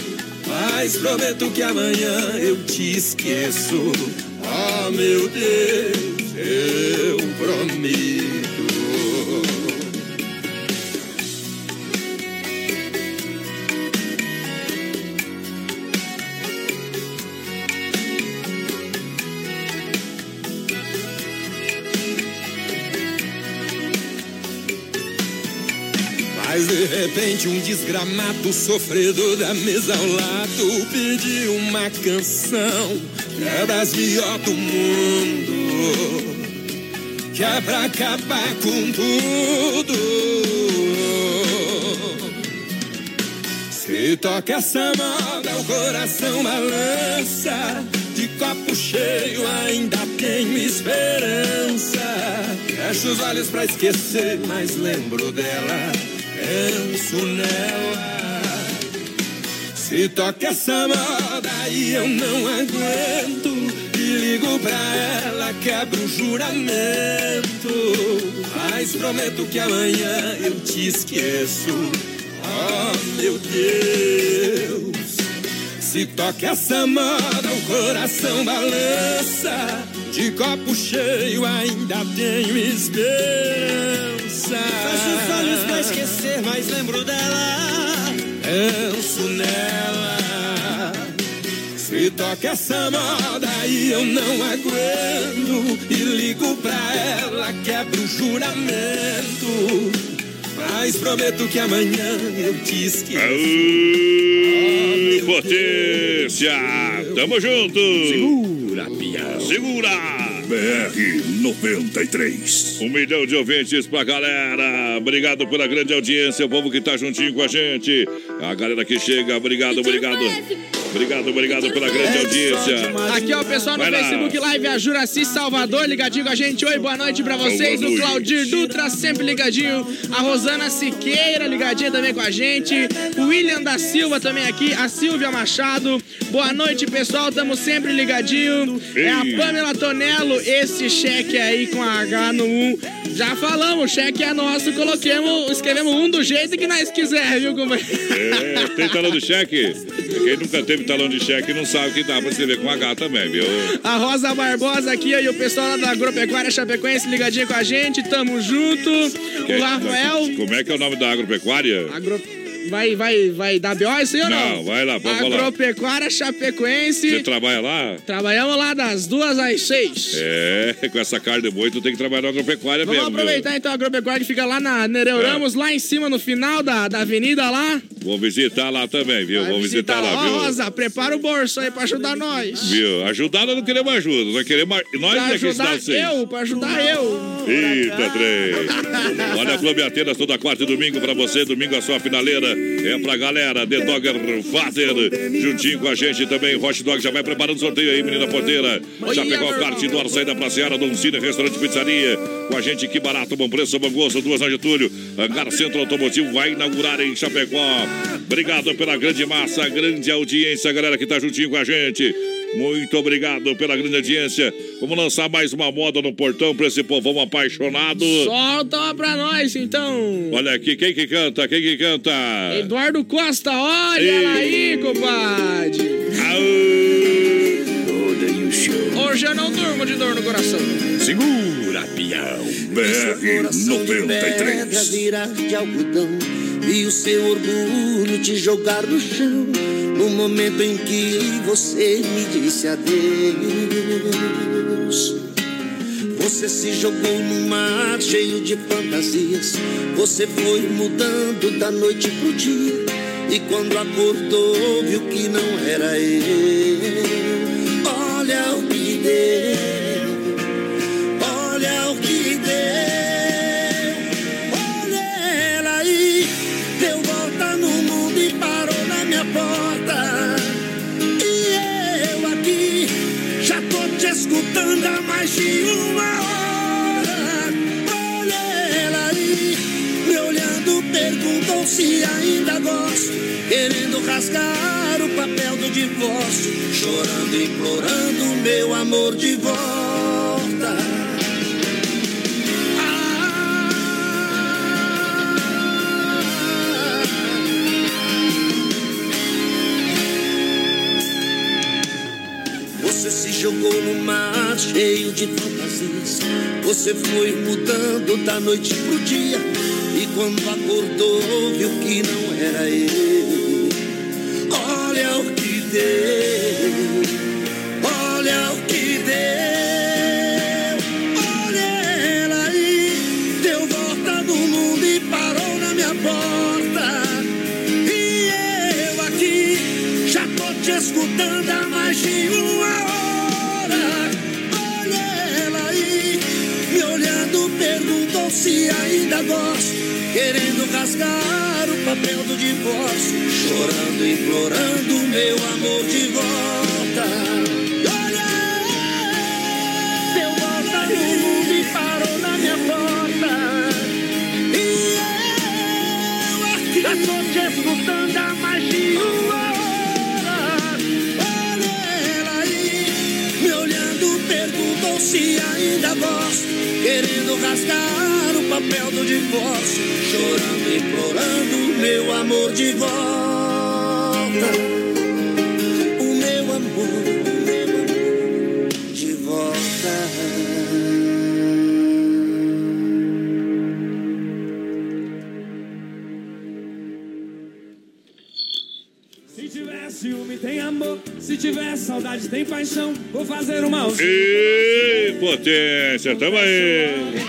Mas prometo que amanhã eu te esqueço. Oh meu Deus, eu prometo. Mas de repente um desgramado sofredor da mesa ao lado pediu uma canção é das melhores do mundo, que é pra acabar com tudo. Se toca essa moda, o coração balança. De copo cheio ainda tenho esperança. Fecho os olhos pra esquecer, mas lembro dela, penso nela. Se toca essa moda e eu não aguento, e ligo pra ela, quebro o juramento. Mas prometo que amanhã eu te esqueço. Oh meu Deus. Se toca essa moda, o coração balança. De copo cheio ainda tenho esperança. Fecho os olhos pra esquecer, mas lembro dela. Penso nela. Se toca essa moda e eu não aguento. E ligo pra ela, quebro o juramento. Mas prometo que amanhã eu te esqueço. Aô, potência! Tamo junto! Segura, pião. Segura! BR 93. Um milhão de ouvintes pra galera. Obrigado pela grande audiência, o povo que tá juntinho com a gente. A galera que chega, obrigado, obrigado. Obrigado, obrigado pela grande audiência. Aqui, ó, o pessoal no Vai lá. Facebook Live, a Juraci Salvador, ligadinho com a gente. Oi, boa noite pra vocês. Boa O noite. Claudir Dutra, sempre ligadinho. A Rosana Siqueira, ligadinha também com a gente. O William da Silva também aqui. A Silvia Machado. Boa noite, pessoal. Tamo sempre ligadinho. É a Ei. Pamela Tonello. Esse cheque aí com H no 1. Já falamos, o cheque é nosso. Coloquemos, escrevemos um do jeito que nós quiser, viu, companheiro? É, tem talão de cheque? Quem nunca teve talão de cheque não sabe que dá pra escrever com H também, viu? A Rosa Barbosa aqui e o pessoal lá da Agropecuária Chapecoense ligadinho com a gente, tamo junto. O Rafael, Como é que é o nome da agropecuária? agro... vai, vai, vai dar B.O. isso aí ou não? Não, vai lá, pode falar. Agropecuária Chapecoense. Você trabalha lá? Trabalhamos lá das duas às seis. É, com essa carne de boi, tu tem que trabalhar na agropecuária Vamos mesmo. aproveitar então a agropecuária que fica lá na Nereu É. Ramos, lá em cima no final da, da avenida lá. Vou visitar lá também, viu? Vai Vou visitar lá, Ó, viu? Rosa, prepara o bolso aí pra ajudar nós. Viu? Ajudar nós não queremos ajuda, nós queremos. Nós Pra é ajudar vocês. eu, pra ajudar eu. Eita, três. Olha, Clube Atenas toda quarta e domingo pra você. Domingo a sua finaleira é pra galera. The Dogger Vater, juntinho com a gente também. Hot Dog já vai preparando o sorteio aí, menina porteira. Já pegou a kart do saída pra Seara, Dom Cine, restaurante pizzaria. Com a gente, que barato, bom preço, bom gosto. Duas na Getúlio. Hangar Centro Automotivo vai inaugurar em Chapecó. Obrigado pela grande massa, grande audiência, galera que tá juntinho com a gente. Muito obrigado pela grande audiência. Vamos lançar mais uma moda no portão pra esse povão apaixonado. Solta pra nós, então. Olha aqui, quem que canta? Quem que canta? Eduardo Costa, olha ela aí, compadre. Hoje eu não durmo de dor no coração. Segura, pião. BR Coração de pedra 93. virar de algodão e o seu orgulho te jogar no chão. No momento em que você me disse adeus. Você se jogou num mar cheio de fantasias. Você foi mudando da noite pro dia. E quando acordou, viu que não era eu. Olha o que deu. Mais de uma hora. Olha ela me olhando, perguntou se ainda gosto. Querendo rasgar o papel do divórcio. Chorando, implorando meu amor de volta. Jogou no mar cheio de fantasias. Você foi mudando da noite pro dia. E quando acordou, viu que não era eu. Olha o que deu. Olha o que deu. Olha ela aí. Deu volta no mundo e parou na minha porta. E eu aqui já tô te escutando perguntou se ainda gosto. Querendo rasgar o papel do divórcio. Chorando, implorando meu amor de volta. Olha, deu volta no mundo e parou na minha porta. E eu aqui já tô te escutando há mais de uma se ainda gosto. Querendo rasgar o papel do divórcio, chorando, e implorando meu amor de volta. O meu amor, o meu amor de volta. Se tiver ciúme, tem amor. Se tiver saudade, tem paixão. Vou fazer uma. Ei, potência, tamo aí.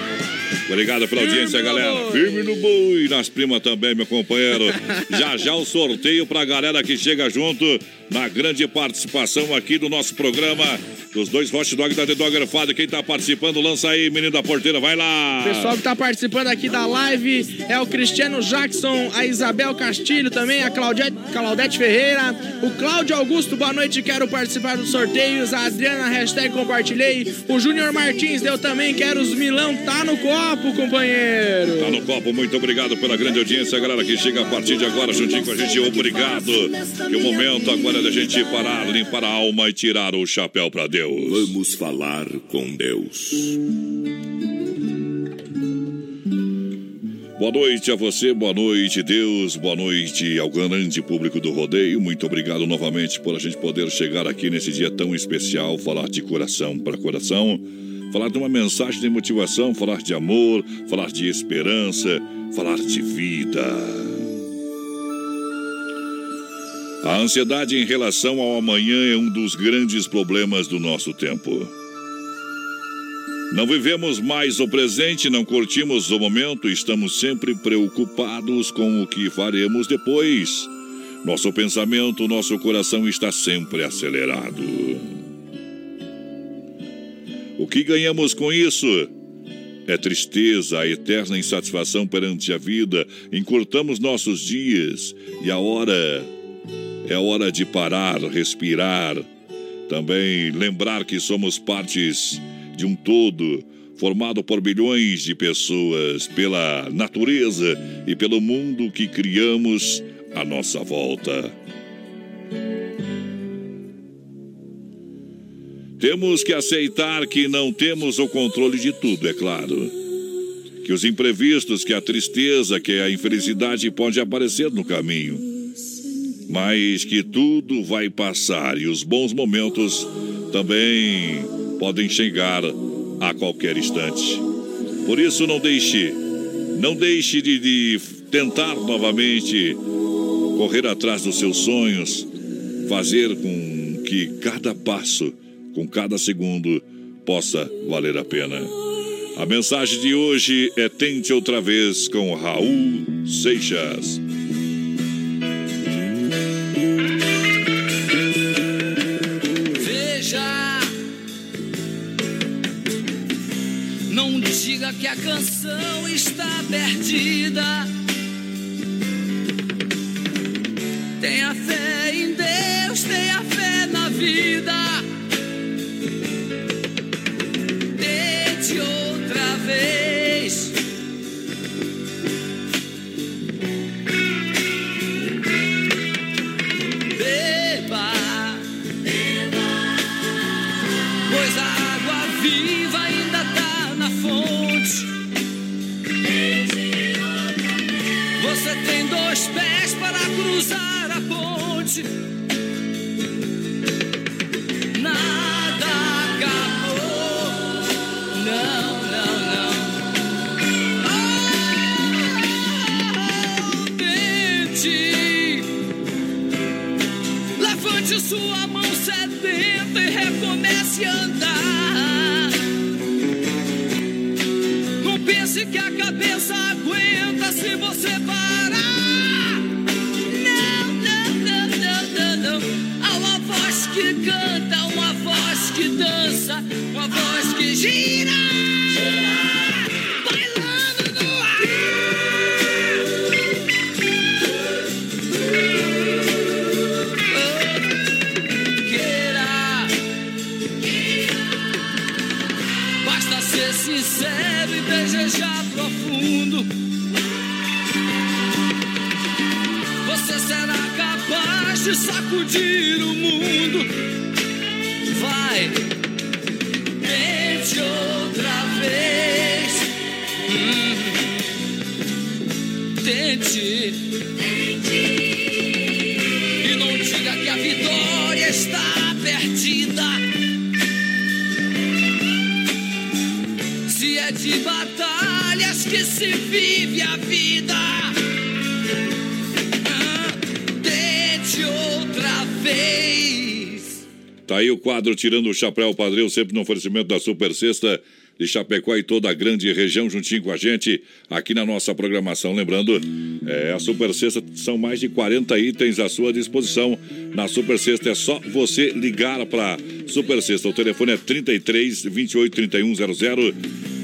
Obrigado pela audiência, galera. Firme no boi, nas primas também, meu companheiro. Já já o sorteio pra galera que chega junto na grande participação aqui do nosso programa dos dois hot dog da The Dogger Father. Quem tá participando, lança aí, menino da porteira, vai lá. O pessoal que tá participando aqui da live é o Cristiano Jackson, a Isabel Castilho também, a Claudete, Claudete Ferreira, o Cláudio Augusto, boa noite, quero participar dos sorteios, a Adriana, hashtag compartilhei, o Júnior Martins, eu também quero os Milão, tá no copo, companheiro. Tá no copo, muito obrigado pela grande audiência, galera que chega a partir de agora juntinho com a gente, obrigado. Que o momento agora é da gente parar, limpar a alma e tirar o chapéu pra Deus. Vamos falar com Deus. Boa noite a você, boa noite, Deus, boa noite ao grande público do rodeio. Muito obrigado novamente por a gente poder chegar aqui nesse dia tão especial, falar de coração para coração, falar de uma mensagem de motivação, falar de amor, falar de esperança, falar de vida. A ansiedade em relação ao amanhã é um dos grandes problemas do nosso tempo. Não vivemos mais o presente, não curtimos o momento, estamos sempre preocupados com o que faremos depois. Nosso pensamento, nosso coração está sempre acelerado. O que ganhamos com isso? É tristeza, a eterna insatisfação perante a vida. Encurtamos nossos dias e a hora é hora de parar, respirar. Também lembrar que somos partes de um todo formado por bilhões de pessoas, pela natureza e pelo mundo que criamos à nossa volta. Temos que aceitar que não temos o controle de tudo, é claro. Que os imprevistos, que a tristeza, que a infelicidade pode aparecer no caminho. Mas que tudo vai passar e os bons momentos também podem chegar a qualquer instante. Por isso não deixe, não deixe de, de tentar novamente correr atrás dos seus sonhos, fazer com que cada passo, com cada segundo, possa valer a pena. A mensagem de hoje é Tente Outra Vez com Raul Seixas. Diga que a canção está perdida. Tenha fé Pense que a cabeça aguenta se você parar. Não, não, não, não, não. Há uma voz que canta, uma voz que dança, uma voz que gira. Sacudir o mundo. Vai, tente outra vez. Hum. Tente. E não diga que a vitória está perdida. Se é de batalhas que se vive a vida. Aí o quadro Tirando o Chapéu Padrão, sempre no oferecimento da Super Sexta de Chapecó e toda a grande região juntinho com a gente aqui na nossa programação. Lembrando, é, a Super Sexta são mais de 40 itens à sua disposição. Na Super Sexta é só você ligar para Super Sexta. O telefone é 33 28 31 00.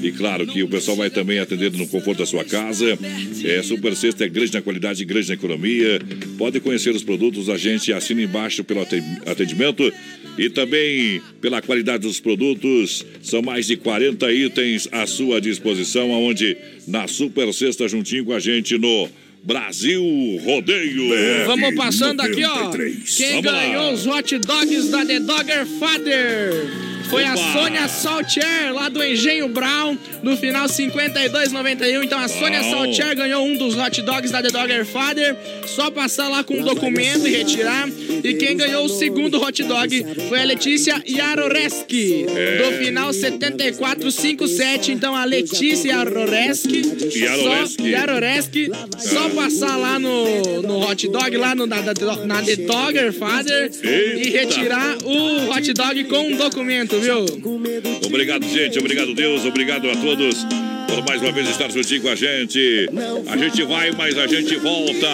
E claro que o pessoal vai também atendendo no conforto da sua casa. É, Super Sexta é grande na qualidade, grande na economia. Pode conhecer os produtos, a gente assina embaixo pelo atendimento e também pela qualidade dos produtos. São mais de 40 itens à sua disposição, aonde na Super Sexta juntinho com a gente no Brasil Rodeio. Vamos passando aqui, ó. Quem Vamos lá. ganhou os hot dogs da The Dogger Father? Foi a Opa! Sônia Saltier, lá do Engenho Brown, no final 52,91. Então a Sônia Bom. Saltier ganhou um dos hot dogs da The Dogger Father. Só passar lá com o documento e retirar. E quem ganhou o segundo hot dog foi a Letícia Yaroreski, É. do final 7457. Então a Letícia Yaroreski. Yaroreski. Só, Yaroreski. Só passar lá no, no hot dog, lá no, na, na, na The Dogger Father. E Eita. retirar o hot dog com um documento, viu? Obrigado, gente. Obrigado, Deus. Obrigado a todos por mais uma vez estar juntinho com a gente. A gente vai, mas a gente volta.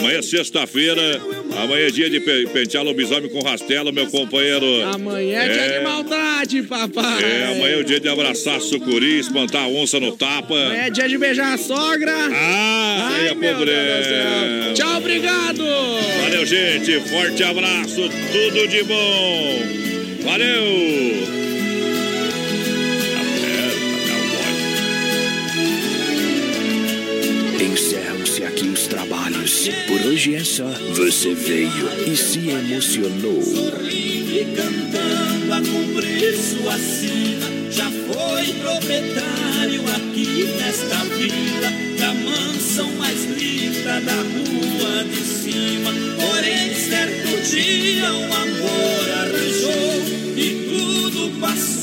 Amanhã é sexta-feira. Amanhã é dia de pe- pentear lobisomem com rastelo, meu companheiro. Amanhã é dia É. de maldade, papai. É, amanhã é o dia de abraçar sucuri, espantar a onça no tapa. Amanhã é dia de beijar a sogra. Ah, Ai, é pobre. Deus do céu. Tchau, obrigado. Valeu, gente. Forte abraço. Tudo de bom. Valeu. Encerram-se aqui os trabalhos. Por hoje é só. Você veio e se emocionou. E cantando a cumprir sua sina, já foi proprietário aqui nesta vila, da mansão mais linda da rua de cima. Porém, certo dia um amor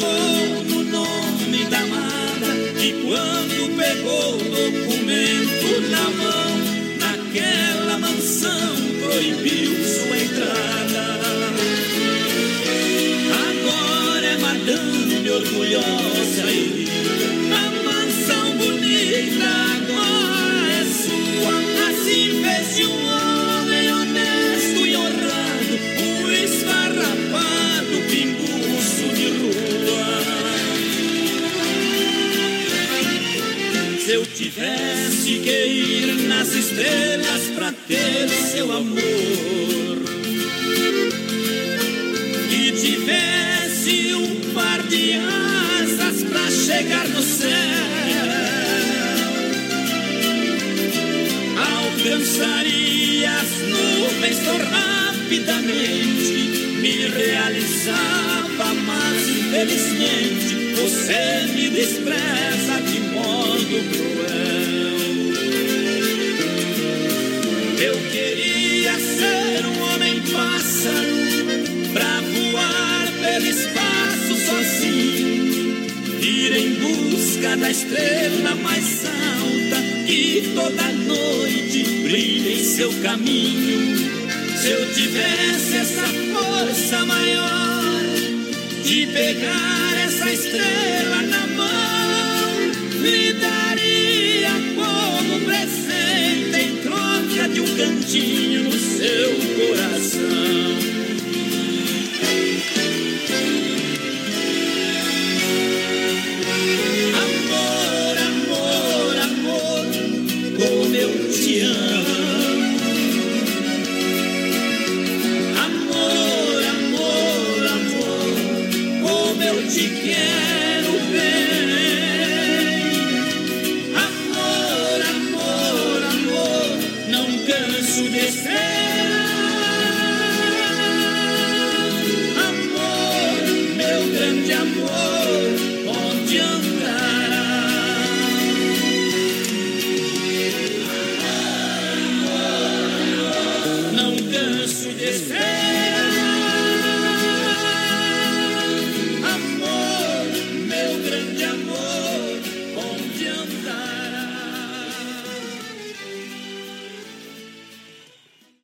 passou no nome da amada. E quando pegou o documento na mão, naquela mansão proibiu tivesse que ir nas estrelas pra ter seu amor. E tivesse um par de asas pra chegar no céu, alcançaria as nuvens tão rapidamente, me realizava, mas infelizmente você me despreza da estrela mais alta que toda noite brilha em seu caminho. Se eu tivesse essa força maior de pegar essa estrela na mão, lhe daria como presente em troca de um cantinho no seu coração.